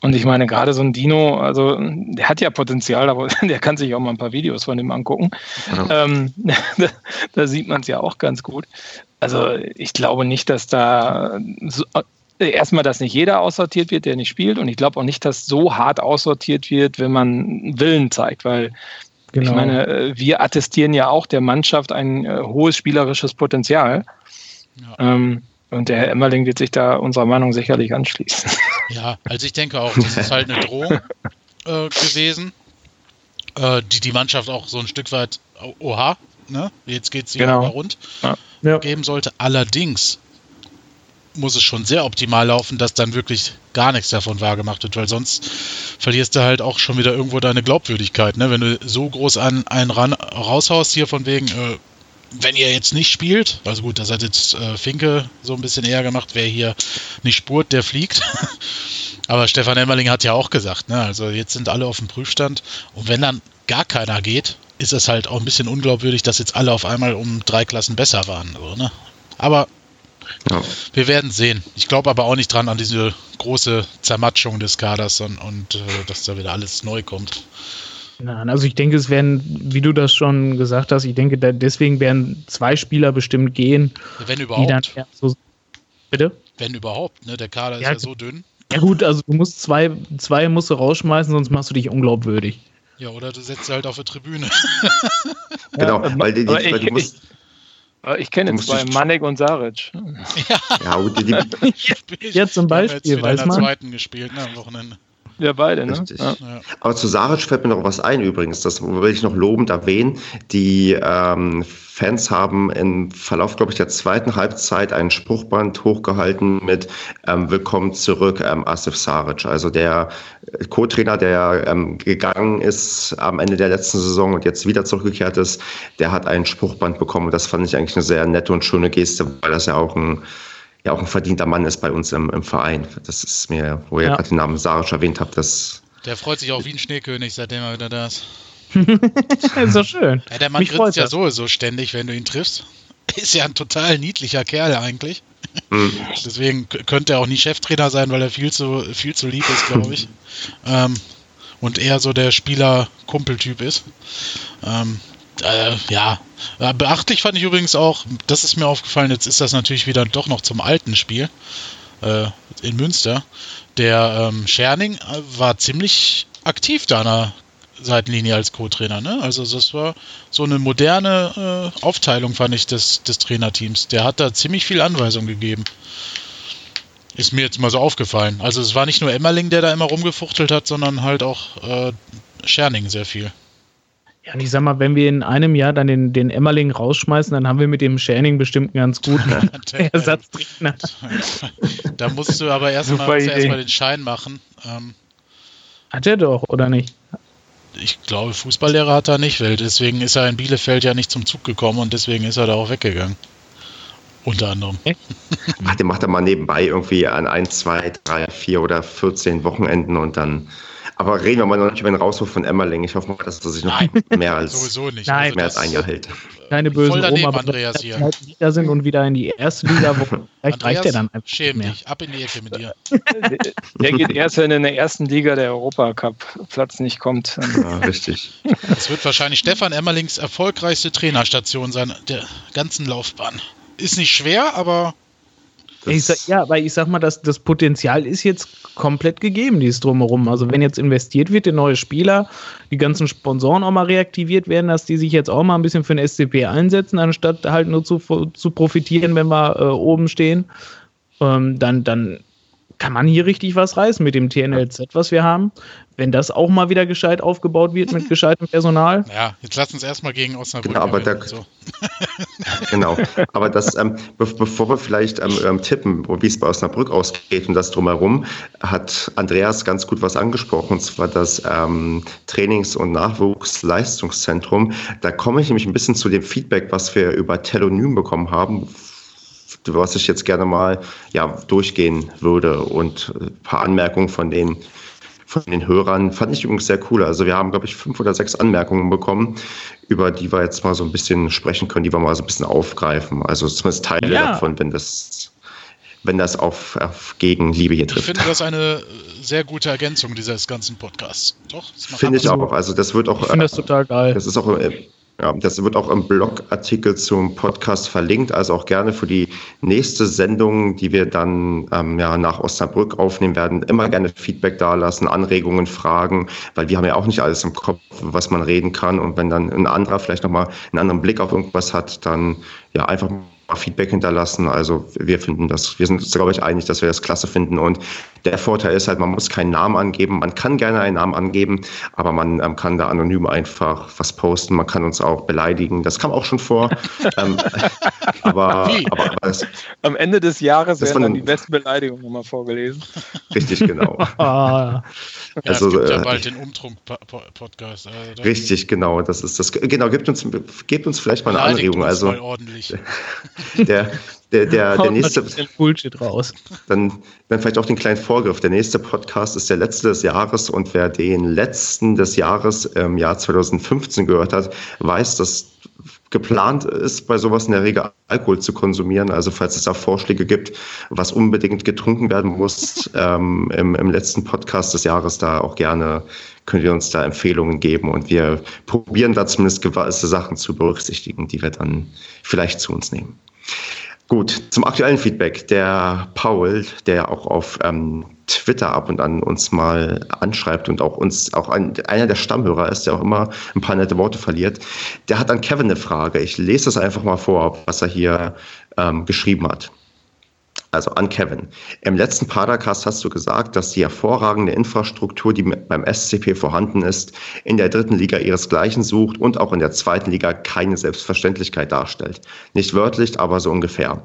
Und ich meine, gerade so ein Dino, also der hat ja Potenzial, aber der kann sich auch mal ein paar Videos von ihm angucken. Ja. Ähm, da, da, sieht man es ja auch ganz gut. Also ich glaube nicht, dass da so, äh, erstmal, dass nicht jeder aussortiert wird, der nicht spielt. Und ich glaube auch nicht, dass so hart aussortiert wird, wenn man Willen zeigt, weil Genau. Ich meine, äh, wir attestieren ja auch der Mannschaft ein äh, hohes spielerisches Potenzial. Ja. Ähm, und der Herr Emmerling wird sich da unserer Meinung sicherlich anschließen. Ja, also ich denke auch, das ist halt eine Drohung äh, gewesen, äh, die die Mannschaft auch so ein Stück weit, oha, ne, jetzt geht es hier genau. rund, ja. geben sollte. Allerdings muss es schon sehr optimal laufen, dass dann wirklich gar nichts davon wahrgemacht wird, weil sonst verlierst du halt auch schon wieder irgendwo deine Glaubwürdigkeit. Ne? Wenn du so groß an, einen ran, raushaust hier von wegen, äh, wenn ihr jetzt nicht spielt, also gut, das hat jetzt äh, Finke so ein bisschen eher gemacht, wer hier nicht spurt, der fliegt. Aber Stefan Emmerling hat ja auch gesagt, ne? also jetzt sind alle auf dem Prüfstand und wenn dann gar keiner geht, ist es halt auch ein bisschen unglaubwürdig, dass jetzt alle auf einmal um drei Klassen besser waren. So, ne? Aber ja. Wir werden sehen. Ich glaube aber auch nicht dran an diese große Zermatschung des Kaders und, und äh, dass da wieder alles neu kommt. Nein, also ich denke, es werden, wie du das schon gesagt hast, ich denke, deswegen werden zwei Spieler bestimmt gehen. Wenn überhaupt. So, bitte? Wenn überhaupt, ne? Der Kader ist ja, ja so dünn. Ja gut, also du musst zwei, zwei musst du rausschmeißen, sonst machst du dich unglaubwürdig. Ja, oder du setzt sie halt auf der Tribüne. genau, ja, weil, die, die, weil du musst, ich, ich kenne zwei, Manek und Saric. Ja, ja die, die, ja zum Beispiel, weiß man. zweiten gespielt, ne, am Wochenende. Ja, beide, ne? Ja. Aber zu Saric fällt mir noch was ein übrigens, das will ich noch lobend erwähnen. Die ähm, Fans haben im Verlauf, glaube ich, der zweiten Halbzeit ein Spruchband hochgehalten mit ähm, Willkommen zurück, ähm, Asif Saric. Also der Co-Trainer, der ähm, gegangen ist am Ende der letzten Saison und jetzt wieder zurückgekehrt ist, der hat ein Spruchband bekommen. Und das fand ich eigentlich eine sehr nette und schöne Geste, weil das ja auch ein ja auch ein verdienter Mann ist bei uns im, im Verein. Das ist mir, wo ihr ja. gerade den Namen Saric erwähnt habt, das. Der freut sich auch wie ein Schneekönig, seitdem er wieder da ist. so schön. Ja, der Mann Mich grinst ja sowieso ständig, wenn du ihn triffst. Ist ja ein total niedlicher Kerl eigentlich. Mhm. Deswegen könnte er auch nie Cheftrainer sein, weil er viel zu, viel zu lieb ist, glaube ich. ähm, und eher so der Spieler-Kumpeltyp ist. Ähm, äh, ja, beachtlich fand ich übrigens auch, das ist mir aufgefallen, jetzt ist das natürlich wieder doch noch zum alten Spiel äh, in Münster. Der ähm, Scherning äh, war ziemlich aktiv da an der Seitenlinie als Co-Trainer. Ne? Also das war so eine moderne äh, Aufteilung, fand ich, des, des Trainerteams. Der hat da ziemlich viel Anweisung gegeben. Ist mir jetzt mal so aufgefallen. Also es war nicht nur Emmerling, der da immer rumgefuchtelt hat, sondern halt auch äh, Scherning sehr viel. Ja, und ich sag mal, wenn wir in einem Jahr dann den, den Emmerling rausschmeißen, dann haben wir mit dem Shanning bestimmt einen ganz guten Ersatztrainer. da musst du aber erstmal erst den Schein machen. Ähm, hat er doch, oder nicht? Ich glaube, Fußballlehrer hat er nicht, weil deswegen ist er in Bielefeld ja nicht zum Zug gekommen und deswegen ist er da auch weggegangen. Unter anderem. Ach, den macht er mal nebenbei irgendwie an ein, zwei, drei, vier oder 14 Wochenenden und dann aber reden wir mal noch nicht über den Rauswurf von Emmerling. Ich hoffe mal, dass er sich noch Nein, mehr als, sowieso nicht. Nein, mehr als ein Jahr hält. Keine bösen Voll daneben, Roma, Andreas hier. Halt wieder sind und wieder in die erste Liga, wo vielleicht reicht er dann einfach schäm mehr. dich, ab in die Ecke mit dir. Der geht erst, wenn in der ersten Liga der Europacup-Platz nicht kommt. Ja, richtig. Das wird wahrscheinlich Stefan Emmerlings erfolgreichste Trainerstation sein, der ganzen Laufbahn. Ist nicht schwer, aber Sag, ja, weil ich sag mal, das, das Potenzial ist jetzt komplett gegeben, dieses Drumherum. Also wenn jetzt investiert wird in neue Spieler, die ganzen Sponsoren auch mal reaktiviert werden, dass die sich jetzt auch mal ein bisschen für den SCP einsetzen, anstatt halt nur zu, zu profitieren, wenn wir äh, oben stehen, ähm, dann, dann kann man hier richtig was reißen mit dem TNLZ, was wir haben. Wenn das auch mal wieder gescheit aufgebaut wird mit gescheitem Personal. Ja, jetzt lass uns erstmal gegen Osnabrück. Genau, aber da, so. genau, aber das, ähm, be bevor wir vielleicht ähm, ähm tippen, wie es bei Osnabrück ausgeht und das drumherum, hat Andreas ganz gut was angesprochen, und zwar das ähm, Trainings- und Nachwuchsleistungszentrum. Da komme ich nämlich ein bisschen zu dem Feedback, was wir über Telonym bekommen haben was ich jetzt gerne mal ja, durchgehen würde und ein paar Anmerkungen von den, von den Hörern fand ich übrigens sehr cool. Also wir haben, glaube ich, fünf oder sechs Anmerkungen bekommen, über die wir jetzt mal so ein bisschen sprechen können, die wir mal so ein bisschen aufgreifen. Also zumindest Teile ja. davon, wenn das wenn das auf, auf Gegenliebe hier trifft. Ich finde das eine sehr gute Ergänzung dieses ganzen Podcasts. Doch, finde ich auch. Also das wird auch. Ich finde das total geil. Das ist auch äh, ja, das wird auch im Blogartikel zum Podcast verlinkt, also auch gerne für die nächste Sendung, die wir dann ähm, ja, nach Osnabrück aufnehmen werden, immer gerne Feedback dalassen, Anregungen, Fragen, weil wir haben ja auch nicht alles im Kopf, was man reden kann. Und wenn dann ein anderer vielleicht nochmal einen anderen Blick auf irgendwas hat, dann ja einfach Feedback hinterlassen. Also wir finden das, wir sind uns, glaube ich, einig, dass wir das klasse finden. Und der Vorteil ist halt, man muss keinen Namen angeben. Man kann gerne einen Namen angeben, aber man ähm, kann da anonym einfach was posten. Man kann uns auch beleidigen. Das kam auch schon vor. ähm, aber, aber, aber das, am Ende des Jahres werden dann die besten Beleidigungen nochmal vorgelesen. Richtig, genau. ja, also, es gibt ja äh, bald den Umtrunk-Podcast. Also richtig, genau. Das ist das. Genau, gebt uns, gebt uns vielleicht mal eine Anregung. Also, ordentlich. Der, der, der, der nächste. Bullshit raus. Dann, dann vielleicht auch den kleinen Vorgriff. Der nächste Podcast ist der letzte des Jahres und wer den letzten des Jahres im Jahr 2015 gehört hat, weiß, dass geplant ist, bei sowas in der Regel Alkohol zu konsumieren. Also falls es da Vorschläge gibt, was unbedingt getrunken werden muss, ähm, im, im letzten Podcast des Jahres da auch gerne können wir uns da Empfehlungen geben und wir probieren da zumindest gewisse Sachen zu berücksichtigen, die wir dann vielleicht zu uns nehmen. Gut, zum aktuellen Feedback. Der Paul, der auch auf ähm, Twitter ab und an uns mal anschreibt und auch uns auch ein, einer der Stammhörer ist, der auch immer ein paar nette Worte verliert, der hat an Kevin eine Frage. Ich lese das einfach mal vor, was er hier ähm, geschrieben hat also an Kevin. Im letzten Padercast hast du gesagt, dass die hervorragende Infrastruktur, die beim SCP vorhanden ist, in der dritten Liga ihresgleichen sucht und auch in der zweiten Liga keine Selbstverständlichkeit darstellt. Nicht wörtlich, aber so ungefähr.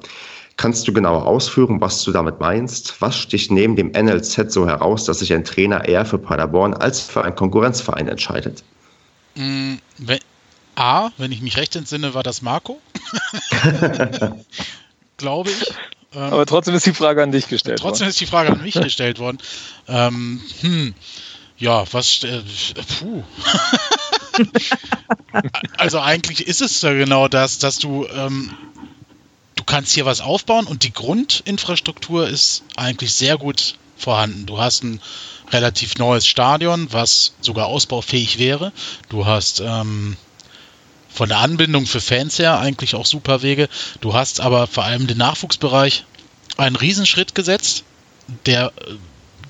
Kannst du genauer ausführen, was du damit meinst? Was sticht neben dem NLZ so heraus, dass sich ein Trainer eher für Paderborn als für einen Konkurrenzverein entscheidet? Mm, wenn, A, wenn ich mich recht entsinne, war das Marco. Glaube ich. Ähm, Aber trotzdem ist die Frage an dich gestellt trotzdem worden. Trotzdem ist die Frage an mich gestellt worden. Ähm, hm, ja, was. Äh, puh. also eigentlich ist es ja genau das, dass du. Ähm, du kannst hier was aufbauen und die Grundinfrastruktur ist eigentlich sehr gut vorhanden. Du hast ein relativ neues Stadion, was sogar ausbaufähig wäre. Du hast ähm, von der Anbindung für Fans her eigentlich auch super Wege. Du hast aber vor allem den Nachwuchsbereich einen Riesenschritt gesetzt, der äh,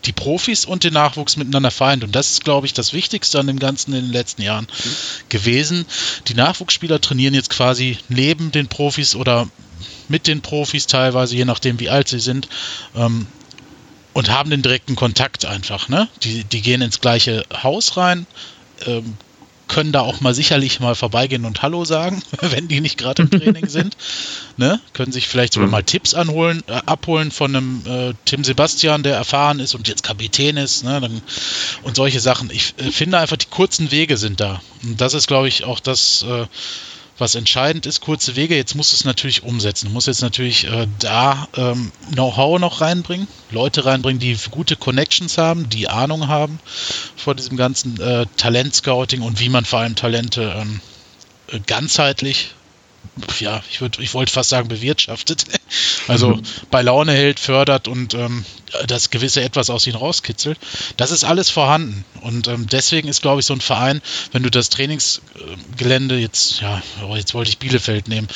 die Profis und den Nachwuchs miteinander vereint. Und das ist, glaube ich, das Wichtigste an dem Ganzen in den letzten Jahren mhm. gewesen. Die Nachwuchsspieler trainieren jetzt quasi neben den Profis oder mit den Profis teilweise, je nachdem, wie alt sie sind. Ähm, und haben den direkten Kontakt einfach. Ne? Die, die gehen ins gleiche Haus rein, ähm, können da auch mal sicherlich mal vorbeigehen und Hallo sagen, wenn die nicht gerade im Training sind. Ne? Können sich vielleicht sogar mal Tipps anholen, äh, abholen von einem äh, Tim Sebastian, der erfahren ist und jetzt Kapitän ist. Ne? Dann, und solche Sachen. Ich äh, finde einfach, die kurzen Wege sind da. Und das ist, glaube ich, auch das, äh, was entscheidend ist, kurze Wege. Jetzt musst du es natürlich umsetzen. Du musst jetzt natürlich äh, da ähm, Know-how noch reinbringen, Leute reinbringen, die gute Connections haben, die Ahnung haben vor diesem ganzen äh, Talent-Scouting und wie man vor allem Talente ähm, äh, ganzheitlich ja, ich, ich wollte fast sagen, bewirtschaftet. Also mhm. bei Laune hält, fördert und ähm, das gewisse Etwas aus ihnen rauskitzelt. Das ist alles vorhanden. Und ähm, deswegen ist, glaube ich, so ein Verein, wenn du das Trainingsgelände jetzt, ja, oh, jetzt wollte ich Bielefeld nehmen,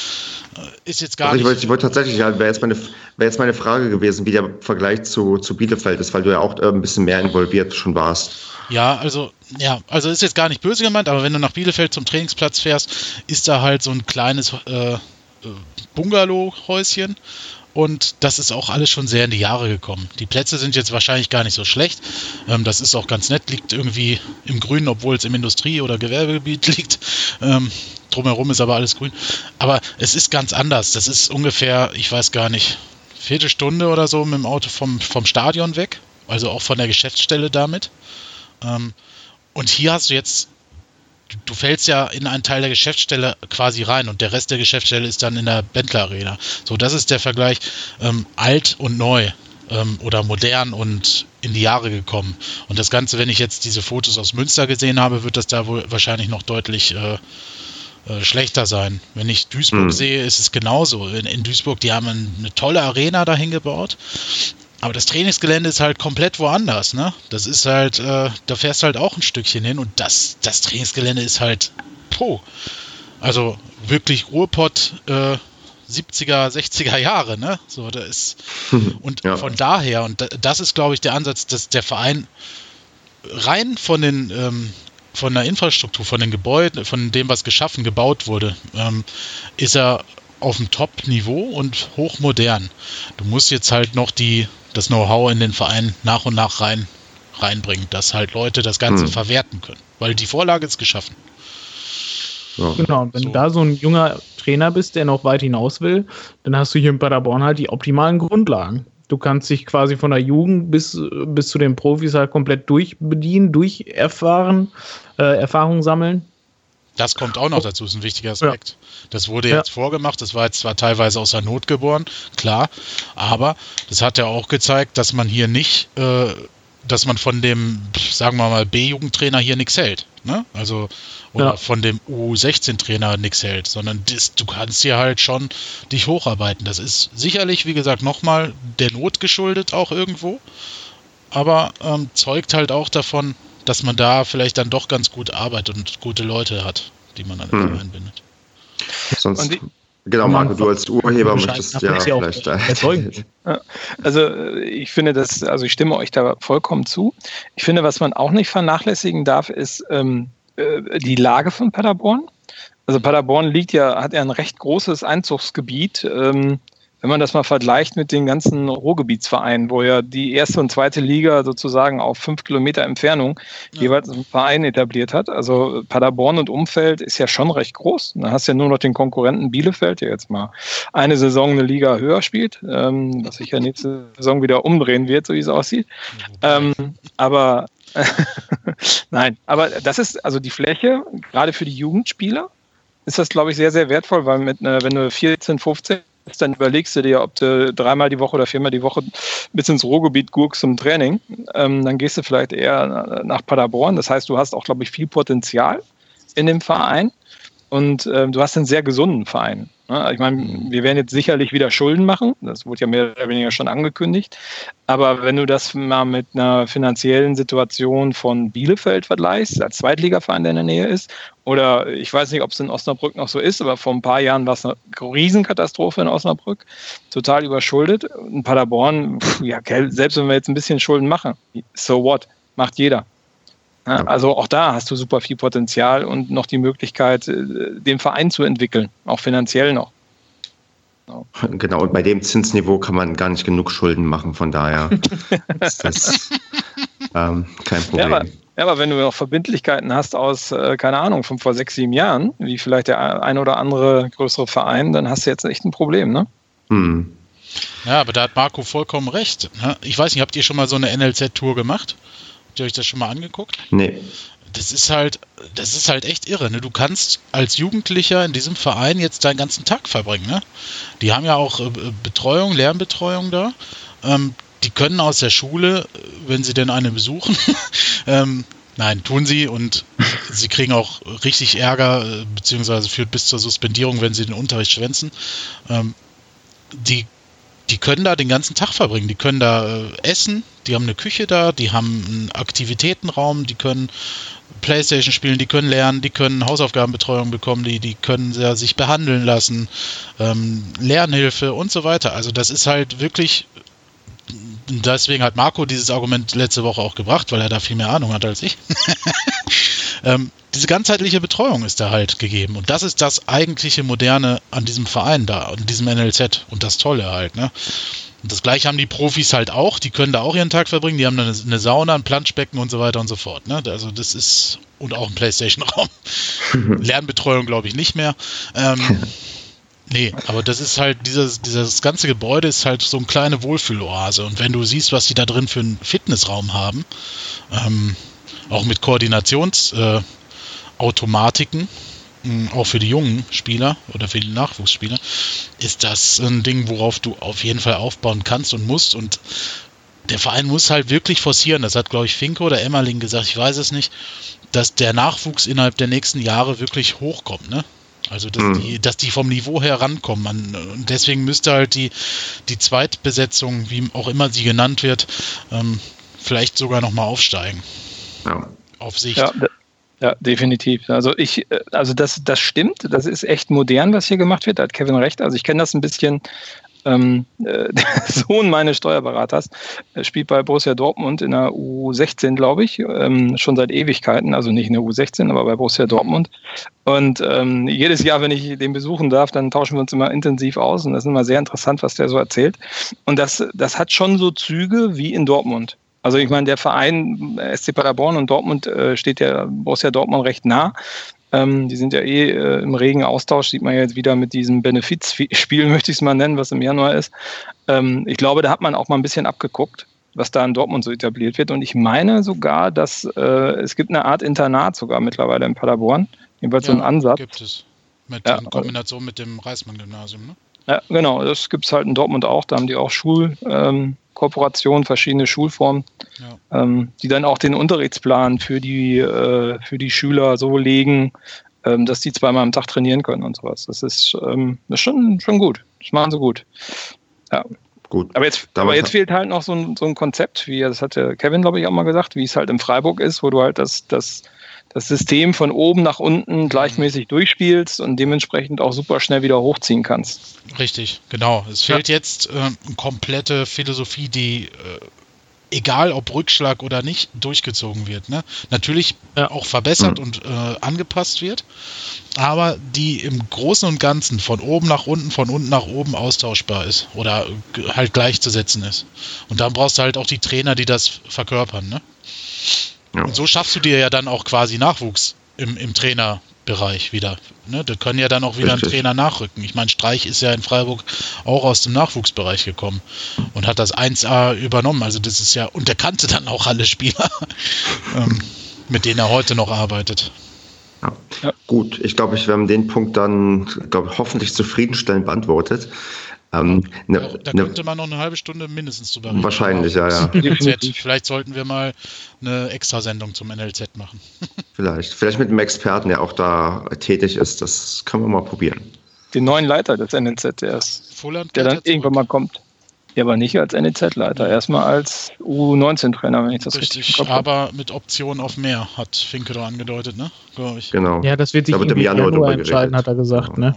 äh, ist jetzt gar ich wollte, ich wollte tatsächlich, ja, wäre jetzt, meine, wär jetzt meine Frage gewesen, wie der Vergleich zu, zu Bielefeld ist, weil du ja auch äh, ein bisschen mehr involviert schon warst. Ja, also, ja, also ist jetzt gar nicht böse gemeint, aber wenn du nach Bielefeld zum Trainingsplatz fährst, ist da halt so ein kleines äh, äh Bungalow-Häuschen und das ist auch alles schon sehr in die Jahre gekommen. Die Plätze sind jetzt wahrscheinlich gar nicht so schlecht. Ähm, das ist auch ganz nett, liegt irgendwie im Grünen, obwohl es im Industrie- oder Gewerbegebiet liegt. Ähm, drumherum ist aber alles grün. Aber es ist ganz anders. Das ist ungefähr, ich weiß gar nicht, Viertelstunde oder so mit dem Auto vom, vom Stadion weg. Also auch von der Geschäftsstelle damit. Ähm, und hier hast du jetzt, du, fällst ja in einen Teil der Geschäftsstelle quasi rein und der Rest der Geschäftsstelle ist dann in der Bentley Arena. So, das ist der Vergleich ähm, alt und neu ähm, oder modern und in die Jahre gekommen. Und das Ganze, wenn ich jetzt diese Fotos aus Münster gesehen habe, wird das da wohl wahrscheinlich noch deutlich äh, äh, schlechter sein. Wenn ich Duisburg mhm. sehe, ist es genauso. In, in, Duisburg, die haben eine tolle Arena dahin gebaut. Aber das Trainingsgelände ist halt komplett woanders, ne? Das ist halt, äh, da fährst du halt auch ein Stückchen hin und das, das Trainingsgelände ist halt, po. Also wirklich Ruhrpott, äh, 70er, 60er Jahre, ne? So, da ist. Und ja. von daher, und das ist, glaube ich, der Ansatz, dass der Verein rein von den, ähm, von der Infrastruktur, von den Gebäuden, von dem, was geschaffen, gebaut wurde, ähm, ist er auf dem Top-Niveau und hochmodern. Du musst jetzt halt noch die, das Know-how in den Verein nach und nach rein, reinbringen, dass halt Leute das Ganze hm. verwerten können. Weil die Vorlage ist geschaffen. Ja. Genau, und wenn so. du da so ein junger Trainer bist, der noch weit hinaus will, dann hast du hier in Paderborn halt die optimalen Grundlagen. Du kannst dich quasi von der Jugend bis, bis zu den Profis halt komplett durchbedienen, durcherfahren, äh, Erfahrung sammeln. Das kommt auch noch dazu, ist ein wichtiger Aspekt. Das wurde jetzt ja. vorgemacht, das war jetzt zwar teilweise aus der Not geboren, klar, aber das hat ja auch gezeigt, dass man hier nicht, äh, dass man von dem, sagen wir mal, B-Jugendtrainer hier nichts hält. ne? Also, oder ja. von dem U16-Trainer nichts hält, sondern das, du kannst hier halt schon dich hocharbeiten. Das ist sicherlich, wie gesagt, nochmal der Not geschuldet auch irgendwo, aber ähm, zeugt halt auch davon, dass man da vielleicht dann doch ganz gut arbeitet und gute Leute hat, die man dann hm. einbindet. Sonst, Genau, Marco, du als Urheber möchtest ja vielleicht erzeugen. Also äh, ich finde das, also ich stimme euch da vollkommen zu. Ich finde, was man auch nicht vernachlässigen darf, ist ähm, äh, die Lage von Paderborn. Also Paderborn liegt ja, hat ja ein recht großes Einzugsgebiet. Ähm, wenn man das mal vergleicht mit den ganzen Ruhrgebietsvereinen, wo ja die erste und zweite Liga sozusagen auf fünf Kilometer Entfernung ja. jeweils einen Verein etabliert hat. Also Paderborn und Umfeld ist ja schon recht groß. Da hast du ja nur noch den Konkurrenten Bielefeld, der jetzt mal eine Saison eine Liga höher spielt, ähm, was sich ja nächste Saison wieder umdrehen wird, so wie es aussieht. Ähm, aber nein, aber das ist also die Fläche, gerade für die Jugendspieler, ist das, glaube ich, sehr, sehr wertvoll, weil mit, äh, wenn du 14, 15 dann überlegst du dir, ob du dreimal die Woche oder viermal die Woche bis ins Ruhrgebiet gurkst zum Training. Ähm, dann gehst du vielleicht eher nach Paderborn. Das heißt, du hast auch, glaube ich, viel Potenzial in dem Verein und äh, du hast einen sehr gesunden Verein. Ne? Ich meine, wir werden jetzt sicherlich wieder Schulden machen. Das wurde ja mehr oder weniger schon angekündigt. Aber wenn du das mal mit einer finanziellen Situation von Bielefeld vergleichst, als Zweitligaverein, der in der Nähe ist, oder ich weiß nicht, ob es in Osnabrück noch so ist, aber vor ein paar Jahren war es eine Riesenkatastrophe in Osnabrück, total überschuldet. In Paderborn, pff, ja, selbst wenn wir jetzt ein bisschen Schulden machen, so what, macht jeder. Ja, also auch da hast du super viel Potenzial und noch die Möglichkeit, äh, den Verein zu entwickeln, auch finanziell noch. Genau. genau, und bei dem Zinsniveau kann man gar nicht genug Schulden machen, von daher ist das ähm, kein Problem. Ja aber, ja, aber, wenn du noch Verbindlichkeiten hast aus, äh, keine Ahnung, von vor sechs, sieben Jahren, wie vielleicht der ein oder andere größere Verein, dann hast du jetzt echt ein Problem, ne? Hm. Ja, aber da hat Marco vollkommen recht. Ne? Ich weiß nicht, habt ihr schon mal so eine NLZ-Tour gemacht? Habt ihr euch das schon mal angeguckt? Nee. Das ist halt, das ist halt echt irre. Ne? Du kannst als Jugendlicher in diesem Verein jetzt deinen ganzen Tag verbringen. Ne? Die haben ja auch äh, Betreuung, Lernbetreuung da. Ähm, die können aus der Schule, wenn sie denn eine besuchen, ähm, nein, tun sie und sie kriegen auch richtig Ärger, äh, beziehungsweise führt bis zur Suspendierung, wenn sie den Unterricht schwänzen. Ähm, die die können da den ganzen Tag verbringen. Die können da äh, essen, die haben eine Küche da, die haben einen Aktivitätenraum, die können Playstation spielen, die können lernen, die können Hausaufgabenbetreuung bekommen, die, die können ja, sich behandeln lassen, ähm, Lernhilfe und so weiter. Also das ist halt wirklich, deswegen hat Marco dieses Argument letzte Woche auch gebracht, weil er da viel mehr Ahnung hat als ich. ähm, diese ganzheitliche Betreuung ist da halt gegeben. Und das ist das eigentliche Moderne an diesem Verein da, an diesem NLZ. Und das Tolle halt, ne? Und das gleiche haben die Profis halt auch, die können da auch ihren Tag verbringen, die haben dann eine Sauna, ein Planschbecken und so weiter und so fort. Ne? Also das ist, und auch ein Playstation-Raum. Lernbetreuung glaube ich nicht mehr. Ähm, nee, aber das ist halt, dieses, dieses ganze Gebäude ist halt so eine kleine Wohlfühloase. Und wenn du siehst, was die da drin für einen Fitnessraum haben, ähm, auch mit Koordinations- äh, auch für die jungen Spieler oder für die Nachwuchsspieler, ist das ein Ding, worauf du auf jeden Fall aufbauen kannst und musst. Und der Verein muss halt wirklich forcieren. Das hat, glaube ich, Finko oder Emmerling gesagt, ich weiß es nicht, dass der Nachwuchs innerhalb der nächsten Jahre wirklich hochkommt. Ne? Also, dass, mhm. die, dass die vom Niveau her rankommen. und deswegen müsste halt die, die Zweitbesetzung, wie auch immer sie genannt wird, ähm, vielleicht sogar nochmal aufsteigen. Ja. Auf Sicht. Ja, ja, definitiv. Also ich, äh, also das, das stimmt. Das ist echt modern, was hier gemacht wird. Da hat Kevin recht. Also ich kenne das ein bisschen. Ähm, äh, der Sohn meines Steuerberaters spielt bei Borussia Dortmund in der U16, glaube ich, ähm, schon seit Ewigkeiten. Also nicht in der U16, aber bei Borussia Dortmund. Und ähm, jedes Jahr, wenn ich den besuchen darf, dann tauschen wir uns immer intensiv aus. Und das ist immer sehr interessant, was der so erzählt. Und das, das hat schon so Züge wie in Dortmund. Also ich meine, der Verein SC Paderborn und Dortmund äh, steht ja Borussia Dortmund recht nah. Ähm, die sind ja eh äh, im regen Austausch, sieht man jetzt wieder mit diesem Benefizspiel, möchte ich es mal nennen, was im Januar ist. Ähm, ich glaube, da hat man auch mal ein bisschen abgeguckt, was da in Dortmund so etabliert wird. Und ich meine sogar, dass äh, es gibt eine Art Internat sogar mittlerweile in Paderborn. Jedenfalls ja, so einen Ansatz. Gibt es. Mit ja, in Kombination mit dem Reismann-Gymnasium, ne? Ja, genau, das gibt es halt in Dortmund auch. Da haben die auch Schul, ähm, Kooperationen, verschiedene Schulformen, ja. ähm, die dann auch den Unterrichtsplan für die, äh, für die Schüler so legen, ähm, dass die zweimal am Tag trainieren können und sowas. Das ist, ähm, das ist schon, schon gut. Das machen sie gut. Ja. Gut. Aber jetzt, aber jetzt fehlt halt noch so ein, so ein Konzept, wie das hatte Kevin, glaube ich, auch mal gesagt, wie es halt in Freiburg ist, wo du halt das, das, das System von oben nach unten gleichmäßig durchspielst und dementsprechend auch super schnell wieder hochziehen kannst. Richtig, genau. Es fehlt ja. jetzt äh, eine komplette Philosophie, die äh, egal ob Rückschlag oder nicht, durchgezogen wird. Ne? Natürlich ja. auch verbessert mhm. und äh, angepasst wird, aber die im Großen und Ganzen von oben nach unten, von unten nach oben austauschbar ist oder halt gleichzusetzen ist. Und dann brauchst du halt auch die Trainer, die das verkörpern. Ne? Ja. Und so schaffst du dir ja dann auch quasi Nachwuchs im, im Trainer, Bereich wieder. Ne? Da können ja dann auch wieder Richtig. ein Trainer nachrücken. Ich meine, Streich ist ja in Freiburg auch aus dem Nachwuchsbereich gekommen und hat das 1A übernommen. Also das ist ja, und der kannte dann auch alle Spieler, ähm, mit denen er heute noch arbeitet. Ja. Ja. Gut, ich glaube, ich werde den Punkt dann glaub, hoffentlich zufriedenstellend beantwortet. Ähm, ne, ja, da ne, könnte man noch eine halbe Stunde mindestens drüber reden. Wahrscheinlich, ja, ja. Vielleicht sollten wir mal eine Extrasendung zum NLZ machen. Vielleicht. Vielleicht mit einem Experten, der auch da tätig ist. Das können wir mal probieren. Den neuen Leiter des NLZ, der ist, Volland der dann irgendwann mal kommt. Ja, aber nicht als NEZ-Leiter, erstmal als U19-Trainer, wenn ich das richtig, richtig im Aber mit Option auf mehr, hat Finke da angedeutet, ne? Glaube ich. Genau. Ja, das wird sich da wird im Januar, Januar entscheiden, hat er gesagt, ne?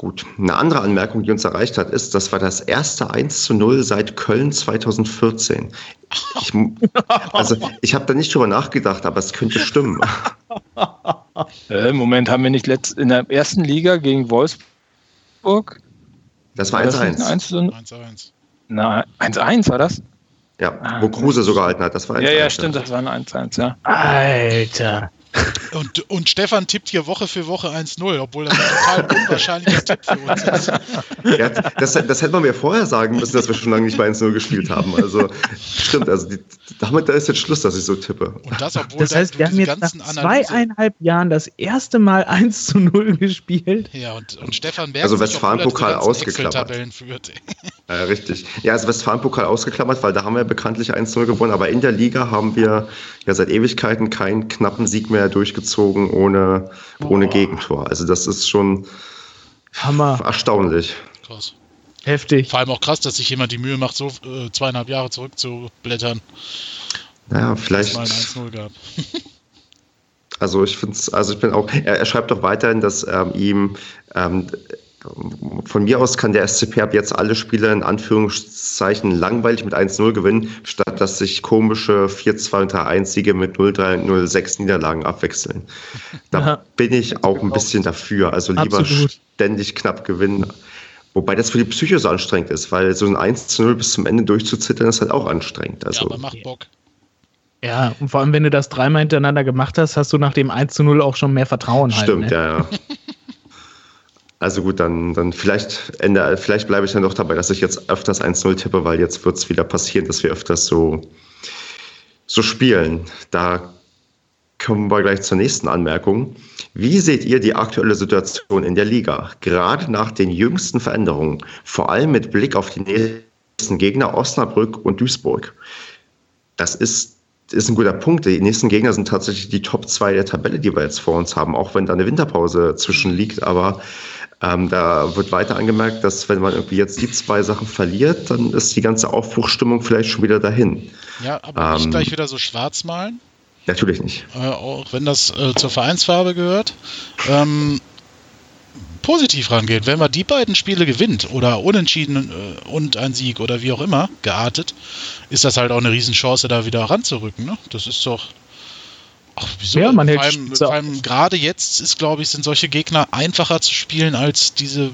Gut. Eine andere Anmerkung, die uns erreicht hat, ist, das war das erste 1 zu 0 seit Köln 2014. Ich, also, ich habe da nicht drüber nachgedacht, aber es könnte stimmen. Äh, Moment, haben wir nicht letzt, in der ersten Liga gegen Wolfsburg? Das war 1-1. 1-1. Na, 1-1 war das? Ja, wo Kruse sogar gehalten hat. Das war 1 -1. Ja, ja, stimmt, das war ein 1-1, ja. Alter. Und, und Stefan tippt hier Woche für Woche 1-0, obwohl das ein total unwahrscheinlicher Tipp für uns ist. Ja, das, das hätte man mir vorher sagen müssen, dass wir schon lange nicht bei 1-0 gespielt haben. Also stimmt, also die, damit da ist jetzt Schluss, dass ich so tippe. Und das, obwohl das heißt, wir haben jetzt nach zweieinhalb Jahren das erste Mal 1 zu 0 gespielt. Ja, und, und Stefan Berg Also Westfalen-Pokal ausgeklammert. Ja, richtig. Ja, also Westfalen-Pokal ausgeklammert, weil da haben wir bekanntlich 1-0 gewonnen, aber in der Liga haben wir ja seit Ewigkeiten keinen knappen Sieg mehr durchgezogen ohne, ohne Gegentor. Also das ist schon Hammer. erstaunlich. Krass. Heftig. Vor allem auch krass, dass sich jemand die Mühe macht, so äh, zweieinhalb Jahre zurückzublättern. Naja, vielleicht. Mal ein 1-0 gab. also ich finde es, also ich bin auch, er, er schreibt auch weiterhin, dass ähm, ihm ähm, von mir aus kann der SCP ab jetzt alle Spiele in Anführungszeichen langweilig mit 1-0 gewinnen, statt dass sich komische 4-2 und 3-1-Siege mit 0-3 und 0-6 Niederlagen abwechseln. Da ja. bin ich auch ein bisschen dafür. Also lieber Absolut. ständig knapp gewinnen. Wobei das für die Psyche so anstrengend ist, weil so ein 1-0 bis zum Ende durchzuzittern ist halt auch anstrengend. Also, ja, aber macht Bock. Ja, und vor allem, wenn du das dreimal hintereinander gemacht hast, hast du nach dem 1 0 auch schon mehr Vertrauen. Stimmt, halt, ne? ja, ja. Also gut, dann, dann vielleicht, Ende, vielleicht bleibe ich dann doch dabei, dass ich jetzt öfters 1-0 tippe, weil jetzt wird es wieder passieren, dass wir öfters so, so spielen. Da kommen wir gleich zur nächsten Anmerkung. Wie seht ihr die aktuelle Situation in der Liga, gerade nach den jüngsten Veränderungen, vor allem mit Blick auf die nächsten Gegner Osnabrück und Duisburg? Das ist, ist ein guter Punkt. Die nächsten Gegner sind tatsächlich die Top 2 der Tabelle, die wir jetzt vor uns haben, auch wenn da eine Winterpause zwischen liegt. Aber ähm, da wird weiter angemerkt, dass wenn man irgendwie jetzt die zwei Sachen verliert, dann ist die ganze Aufbruchstimmung vielleicht schon wieder dahin. Ja, aber nicht ähm, gleich wieder so schwarz malen. Natürlich nicht. Äh, auch wenn das äh, zur Vereinsfarbe gehört. Ähm, positiv rangehen. Wenn man die beiden Spiele gewinnt oder unentschieden äh, und ein Sieg oder wie auch immer geartet, ist das halt auch eine Riesenchance, da wieder ranzurücken. Ne? Das ist doch Ach, wieso? Ja, man vor allem, vor allem gerade jetzt ist, glaube ich, sind solche Gegner einfacher zu spielen als diese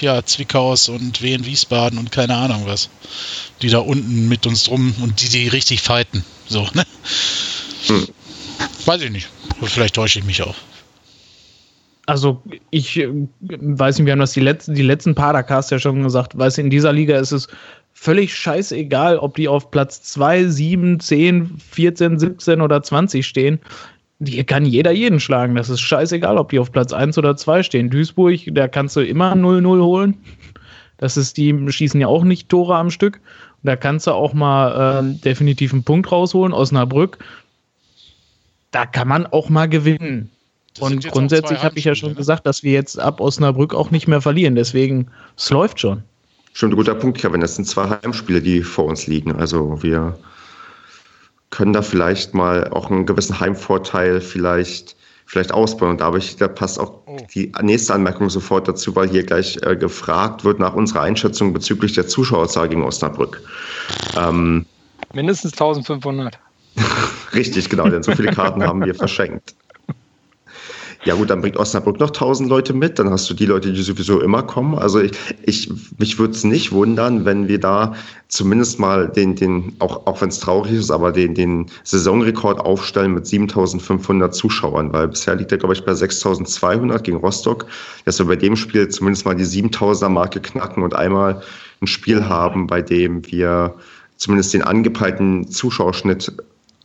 ja, Zwickaus und Wien Wiesbaden und keine Ahnung was. Die da unten mit uns drum und die, die richtig fighten. So, ne? Hm. Weiß ich nicht. Vielleicht täusche ich mich auch. Also ich äh, weiß nicht, wir haben das die letzten, die letzten Padercast ja schon gesagt, weiß in dieser Liga ist es völlig scheißegal, ob die auf Platz 2, 7, 10, 14, 17 oder 20 stehen. Hier kann jeder jeden schlagen. Das ist scheißegal, ob die auf Platz 1 oder 2 stehen. Duisburg, da kannst du immer 0-0 holen. Das ist, die schießen ja auch nicht Tore am Stück. Da kannst du auch mal äh, definitiv einen Punkt rausholen. Osnabrück, da kann man auch mal gewinnen. Und grundsätzlich habe ich ja schon ne? gesagt, dass wir jetzt ab Osnabrück auch nicht mehr verlieren. Deswegen, es läuft schon. Schon ein guter Punkt, Kevin. Das sind zwei Heimspiele, die vor uns liegen. Also wir können da vielleicht mal auch einen gewissen Heimvorteil vielleicht, vielleicht ausbauen. Und da, ich, da passt auch oh. die nächste Anmerkung sofort dazu, weil hier gleich äh, gefragt wird nach unserer Einschätzung bezüglich der Zuschauerzahl gegen Osnabrück. Ähm, Mindestens 1500. Richtig, genau, denn so viele Karten haben wir verschenkt. Ja gut, dann bringt Osnabrück noch 1000 Leute mit, dann hast du die Leute, die sowieso immer kommen. Also ich, ich mich würde es nicht wundern, wenn wir da zumindest mal den, den auch, auch wenn es traurig ist, aber den, den Saisonrekord aufstellen mit 7500 Zuschauern, weil bisher liegt er, glaube ich, bei 6200 gegen Rostock, dass wir bei dem Spiel zumindest mal die 7000er Marke knacken und einmal ein Spiel haben, bei dem wir zumindest den angepeilten Zuschauerschnitt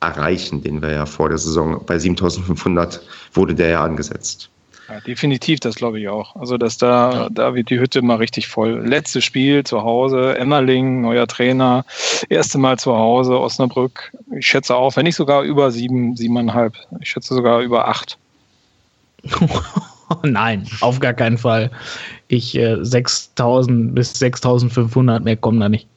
erreichen, den wir ja vor der Saison bei 7500 wurde der ja angesetzt. Ja, definitiv, das glaube ich auch. Also, dass da, ja. da wird die Hütte mal richtig voll. Letztes Spiel zu Hause, Emmerling, neuer Trainer, erste Mal zu Hause, Osnabrück. Ich schätze auch, wenn nicht sogar über sieben, siebeneinhalb. Ich schätze sogar über acht. Nein, auf gar keinen Fall. Ich äh, 6000 bis 6500 mehr kommen da nicht.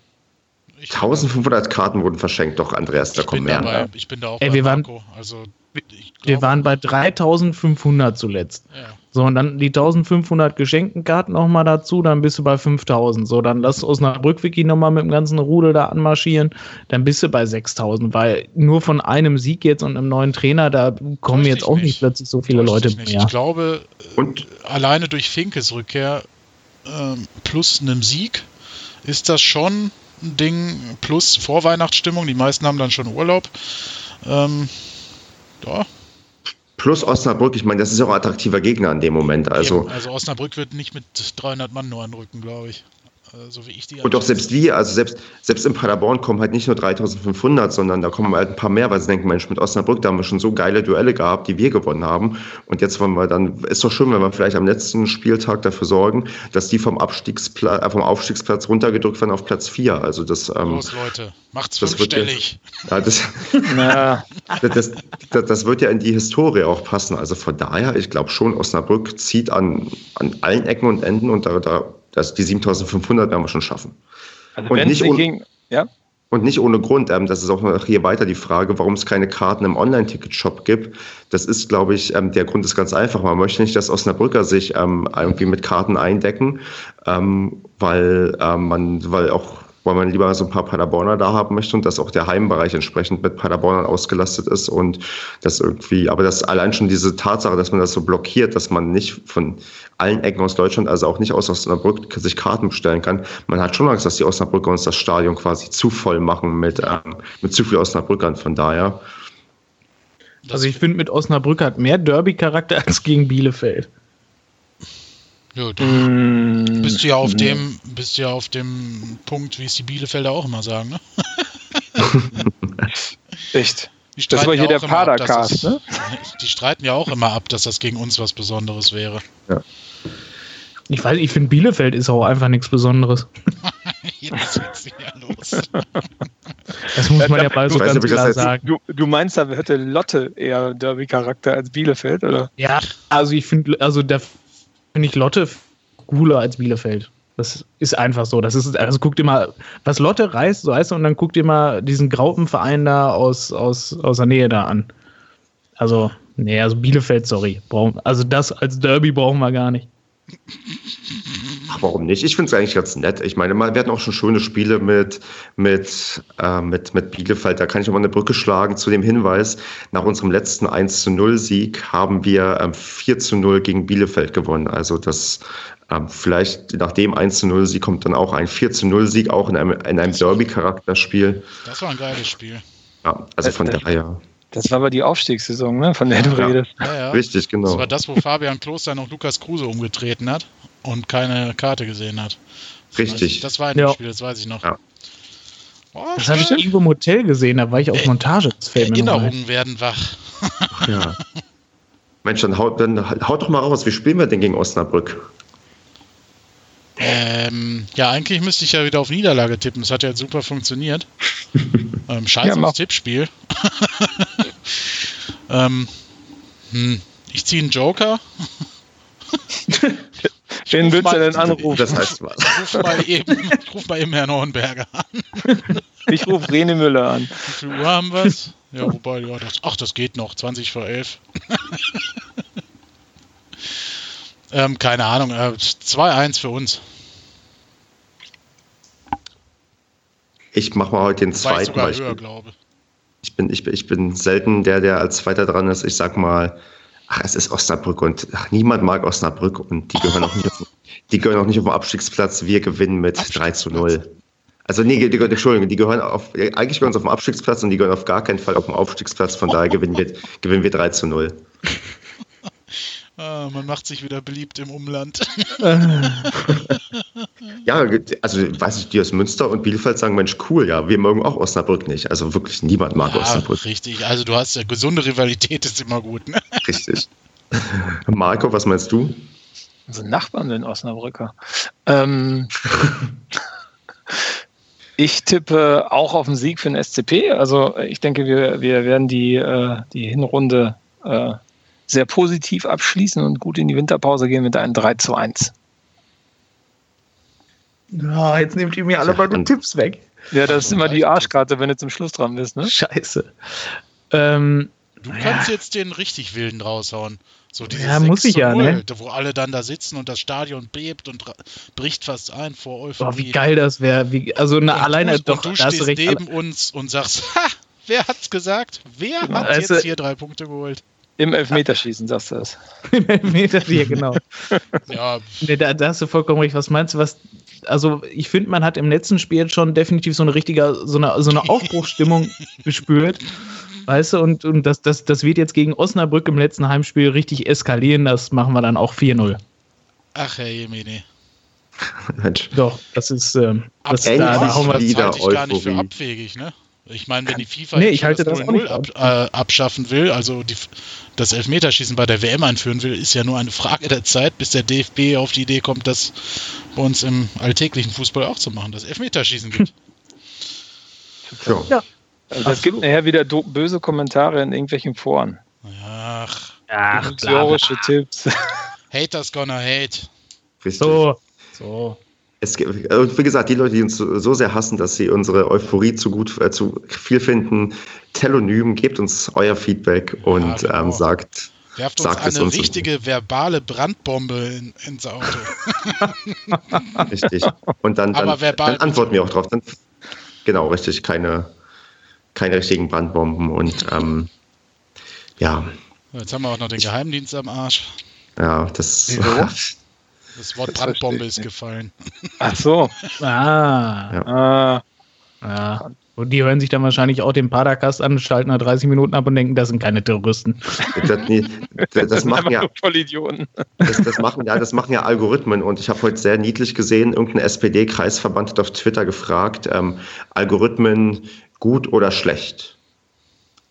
1500 Karten wurden verschenkt, doch Andreas, da kommen mehr. Dabei, ich bin da auch Ey, wir waren, also, wir waren bei 3500 zuletzt. Ja. So, und dann die 1500 geschenkten Karten nochmal dazu, dann bist du bei 5000. So, dann lass Osnabrück wirklich nochmal mit dem ganzen Rudel da anmarschieren, dann bist du bei 6000, weil nur von einem Sieg jetzt und einem neuen Trainer, da kommen jetzt auch nicht. nicht plötzlich so viele Leute mehr. Ich glaube, und? alleine durch Finkes Rückkehr ähm, plus einem Sieg ist das schon Ding plus Vorweihnachtsstimmung. Die meisten haben dann schon Urlaub. Ähm, ja. Plus Osnabrück, ich meine, das ist ja auch ein attraktiver Gegner in dem Moment. Also, also Osnabrück wird nicht mit 300 Mann nur anrücken, glaube ich. Äh, so wie ich die. Und doch selbst wir, also selbst, selbst in Paderborn kommen halt nicht nur 3500, sondern da kommen halt ein paar mehr, weil sie denken, Mensch, mit Osnabrück, da haben wir schon so geile Duelle gehabt, die wir gewonnen haben. Und jetzt wollen wir dann, ist doch schön, wenn wir vielleicht am letzten Spieltag dafür sorgen, dass die vom, Abstiegsplatz, äh, vom Aufstiegsplatz runtergedrückt werden auf Platz 4. Also das. Ähm, Los, Leute, macht's das fünfstellig. Wird ja, das, das, das, das wird ja in die Historie auch passen. Also von daher, ich glaube schon, Osnabrück zieht an, an allen Ecken und Enden und da, da das, die 7500 werden wir schon schaffen. Also und, nicht ohne, ja? und nicht ohne Grund. Ähm, das ist auch noch hier weiter die Frage, warum es keine Karten im Online-Ticket-Shop gibt. Das ist, glaube ich, ähm, der Grund ist ganz einfach. Man möchte nicht, dass Osnabrücker sich ähm, irgendwie mit Karten eindecken, ähm, weil ähm, man, weil auch weil man lieber so ein paar Paderborner da haben möchte und dass auch der Heimbereich entsprechend mit Paderbornern ausgelastet ist und das irgendwie, aber das allein schon diese Tatsache, dass man das so blockiert, dass man nicht von allen Ecken aus Deutschland, also auch nicht aus Osnabrück, sich Karten bestellen kann. Man hat schon Angst, dass die Osnabrücker uns das Stadion quasi zu voll machen mit, ähm, mit zu viel Osnabrückern. Von daher. Also ich finde, mit Osnabrück hat mehr Derby-Charakter als gegen Bielefeld. Ja, du mm, bist ja auf mm. dem, bist ja auf dem Punkt, wie es die Bielefelder auch immer sagen, ne? Echt? Das war hier ja der Padercast, ne? Die streiten ja auch immer ab, dass das gegen uns was Besonderes wäre. Ja. Ich weiß, ich finde Bielefeld ist auch einfach nichts Besonderes. Jetzt geht's wieder los. Das muss man ja mal so ganz klar sagen. Du, du meinst, da hätte Lotte eher Derby-Charakter als Bielefeld, oder? Ja, also ich finde, also der finde ich Lotte cooler als Bielefeld. Das ist einfach so. Das ist, also guckt mal, was Lotte reißt, so heißt es, und dann guckt ihr mal diesen Graupenverein da aus, aus, aus der Nähe da an. Also, nee, also Bielefeld, sorry. also das als Derby brauchen wir gar nicht. Ach, warum nicht? Ich finde es eigentlich ganz nett. Ich meine, wir hatten auch schon schöne Spiele mit, mit, äh, mit, mit Bielefeld. Da kann ich auch mal eine Brücke schlagen zu dem Hinweis. Nach unserem letzten 1 zu 0 Sieg haben wir ähm, 4 zu 0 gegen Bielefeld gewonnen. Also das ähm, vielleicht nach dem 1 zu 0 Sieg kommt dann auch ein 4 zu 0 Sieg, auch in einem, in einem Derby-Charakterspiel. Das war ein geiles Spiel. Ja, also von daher. Das war aber die Aufstiegssaison, ne, von der du redest. Ja, ja. Richtig, genau. Das war das, wo Fabian Kloster noch Lukas Kruse umgetreten hat und keine Karte gesehen hat. Richtig. das war ein ja. Spiel, das weiß ich noch. Ja. Oh, das habe ich irgendwo im Hotel gesehen, da war ich auf Montage. Das fällt Erinnerungen werden wach. ja. Mensch, dann haut, dann haut doch mal raus, wie spielen wir denn gegen Osnabrück? Ähm, ja, eigentlich müsste ich ja wieder auf Niederlage tippen. Das hat ja super funktioniert. ähm, scheiße ja, Tippspiel. ähm, hm, ich ziehe einen Joker. Wen willst du denn anrufen? Das heißt was. Ich ruf mal eben, ich ruf mal eben Herrn Hornberger an. Ich rufe Rene Müller an. Wie viel Uhr haben wir es? Ja, wobei, ja, das, ach, das geht noch. 20 vor 11. ähm, keine Ahnung. Äh, 2-1 für uns. Ich mache mal heute den zweiten. Sogar höher, glaube. Ich bin, ich, bin, ich bin selten der, der als Zweiter dran ist. Ich sag mal, ach, es ist Osnabrück und ach, niemand mag Osnabrück und die gehören auch nicht auf, die gehören auch nicht auf den Abstiegsplatz. Wir gewinnen mit 3 zu 0. Also nee, die, die, Entschuldigung, die gehören auf, eigentlich gehören sie auf dem Abstiegsplatz und die gehören auf gar keinen Fall auf dem Aufstiegsplatz. Von daher gewinnen wir, gewinnen wir 3 zu 0. Ah, man macht sich wieder beliebt im Umland. ja, also weiß ich, die aus Münster und Bielefeld sagen, Mensch, cool, ja, wir mögen auch Osnabrück nicht. Also wirklich niemand mag ja, Osnabrück. Richtig, also du hast ja gesunde Rivalität, ist immer gut. Ne? Richtig. Marco, was meinst du? Also Nachbarn in Osnabrücker. Ähm, ich tippe auch auf den Sieg für den SCP. Also ich denke, wir, wir werden die, äh, die Hinrunde äh, sehr positiv abschließen und gut in die Winterpause gehen mit einem 3 zu 1. Oh, jetzt nehmt ihr mir alle meine Tipps weg. Ja, das ist immer die Arschkarte, wenn du zum Schluss dran bist, ne? Scheiße. Ähm, du kannst ja. jetzt den richtig wilden raushauen. So ja, muss ich ja, ne? Wo alle dann da sitzen und das Stadion bebt und bricht fast ein vor Euphorie. Oh, wie geil das wäre. Also eine, alleine du, doch, und du stehst neben uns und sagst, ha, wer hat's gesagt? Wer hat also, jetzt hier drei Punkte geholt? Im Elfmeterschießen sagst du das. Im Elfmeterschießen, genau. ja. Nee, da, da, hast du vollkommen recht. Was meinst du, was. Also, ich finde, man hat im letzten Spiel schon definitiv so eine richtige, so eine, so eine Aufbruchsstimmung gespürt. Weißt du, und, und das, das, das wird jetzt gegen Osnabrück im letzten Heimspiel richtig eskalieren. Das machen wir dann auch 4-0. Ach, Herr Jemine. Doch, das ist. Ähm, das, da, da hauen wir gar nicht für abwegig, ne? Ich meine, wenn die FIFA nee, ich halte das 0 ab, äh, abschaffen will, also die, das Elfmeterschießen bei der WM einführen will, ist ja nur eine Frage der Zeit, bis der DFB auf die Idee kommt, das bei uns im alltäglichen Fußball auch zu machen, dass Elfmeterschießen gibt. ja. ja. Also es gibt nachher wieder böse Kommentare in irgendwelchen Foren. Ach, Ach Tipps. Haters gonna hate. So, so es gibt, wie gesagt, die Leute, die uns so sehr hassen, dass sie unsere Euphorie zu gut, äh, zu viel finden, Telonym, gebt uns euer Feedback und ja, genau. ähm, sagt, Werft uns eine uns richtige verbale Brandbombe in, ins Auto. richtig. Und dann, dann, dann antworten wir auch drauf. Dann, genau, richtig, keine, keine richtigen Brandbomben und ähm, ja. Jetzt haben wir auch noch den Geheimdienst am Arsch. Ja, das. Das Wort das Brandbombe ist gefallen. Ach so. Ah. Ja. Ah. Ja. Und die hören sich dann wahrscheinlich auch den Padercast an, schalten nach 30 Minuten ab und denken, das sind keine Terroristen. Das, das, das machen ja Vollidioten. Das, das, machen ja, das machen ja Algorithmen. Und ich habe heute sehr niedlich gesehen, irgendein SPD-Kreisverband hat auf Twitter gefragt, ähm, Algorithmen gut oder schlecht.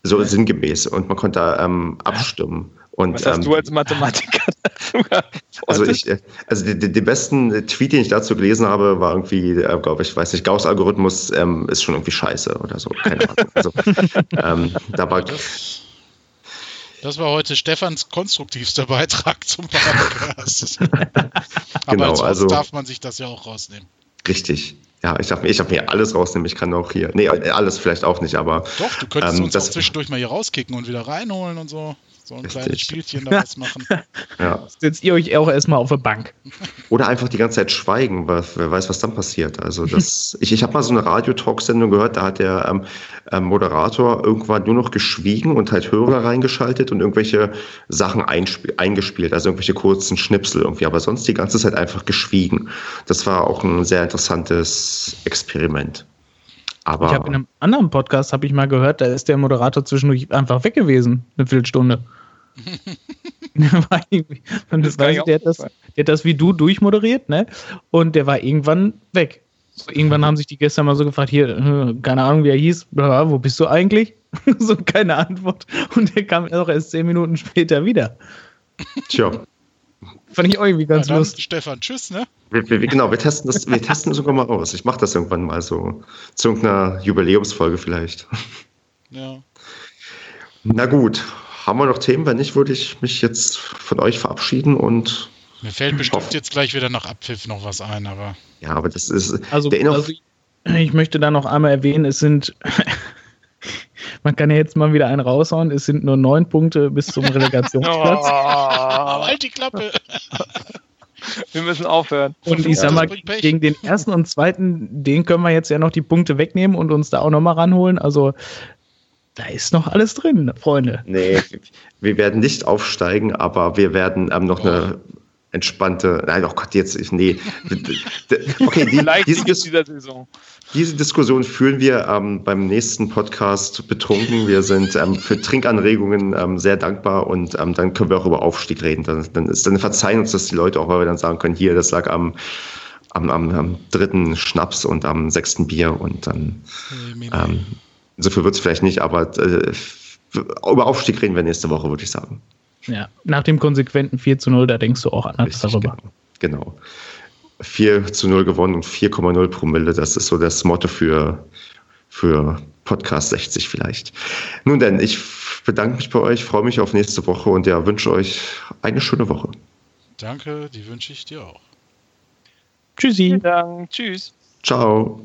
So sinngemäß. Und man konnte da ähm, abstimmen. Und, Was hast ähm, du als Mathematiker dazu Also, ich, also die, die, die, besten Tweet, den ich dazu gelesen habe, war irgendwie, äh, glaube ich, weiß nicht, Gauss-Algorithmus ähm, ist schon irgendwie scheiße oder so. Keine Ahnung. Also, ähm, da war, das, das, war heute Stefans konstruktivster Beitrag zum Podcast. Aber genau, als also darf man sich das ja auch rausnehmen. Richtig. Ja, ich darf, ich darf mir alles rausnehmen. Ich kann auch hier. Nee, alles vielleicht auch nicht, aber. Doch, du könntest ähm, uns auch zwischendurch mal hier rauskicken und wieder reinholen und so. So ein Richtig. kleines Spielchen daraus machen. ja. Setzt ihr euch auch erstmal auf eine Bank. Oder einfach die ganze Zeit schweigen, weil wer weiß, was dann passiert. Also das, ich, ich habe mal so eine Radio-Talk-Sendung gehört, da hat der ähm, ähm, Moderator irgendwann nur noch geschwiegen und halt Hörer reingeschaltet und irgendwelche Sachen eingespielt, also irgendwelche kurzen Schnipsel irgendwie, aber sonst die ganze Zeit einfach geschwiegen. Das war auch ein sehr interessantes Experiment. Aber ich habe in einem anderen Podcast habe ich mal gehört, da ist der Moderator zwischendurch einfach weg gewesen, eine Viertelstunde. und das weiß ich, der, hat das, der hat das wie du durchmoderiert, ne? Und der war irgendwann weg. So, irgendwann haben sich die gestern mal so gefragt, hier, äh, keine Ahnung, wie er hieß, wo bist du eigentlich? so keine Antwort. Und der kam auch erst zehn Minuten später wieder. Tja. Fand ich auch irgendwie ganz ja, lustig. Stefan, tschüss, ne? Wir, wir, genau, wir testen das, wir testen sogar mal aus. Ich mache das irgendwann mal so zu irgendeiner Jubiläumsfolge vielleicht. Ja. Na gut, haben wir noch Themen? Wenn nicht, würde ich mich jetzt von euch verabschieden und. Mir fällt bestimmt hoffe. jetzt gleich wieder nach Abpfiff noch was ein, aber. Ja, aber das ist. Also, also ich möchte da noch einmal erwähnen, es sind. Man kann ja jetzt mal wieder einen raushauen, es sind nur neun Punkte bis zum Relegationsplatz. oh, halt die Klappe! Wir müssen aufhören. Und ich sag mal, gegen den ersten und zweiten, den können wir jetzt ja noch die Punkte wegnehmen und uns da auch nochmal ranholen. Also da ist noch alles drin, Freunde. Nee, wir werden nicht aufsteigen, aber wir werden ähm, noch eine entspannte. Nein, oh Gott, jetzt, nee. Okay, die, diese, dieser Saison. Diese Diskussion führen wir ähm, beim nächsten Podcast betrunken. Wir sind ähm, für Trinkanregungen ähm, sehr dankbar und ähm, dann können wir auch über Aufstieg reden. Dann, dann, ist, dann verzeihen uns das die Leute auch, weil wir dann sagen können, hier, das lag am, am, am, am dritten Schnaps und am sechsten Bier und dann. Ähm, so viel wird es vielleicht nicht, aber äh, über Aufstieg reden wir nächste Woche, würde ich sagen. Ja, nach dem konsequenten 4 zu 0, da denkst du auch anders Richtig, darüber. Genau. genau. 4 zu 0 gewonnen und 4,0 Promille, das ist so das Motto für, für Podcast 60 vielleicht. Nun denn, ich bedanke mich bei euch, freue mich auf nächste Woche und ja, wünsche euch eine schöne Woche. Danke, die wünsche ich dir auch. Tschüssi. Vielen Dank. Tschüss. Ciao.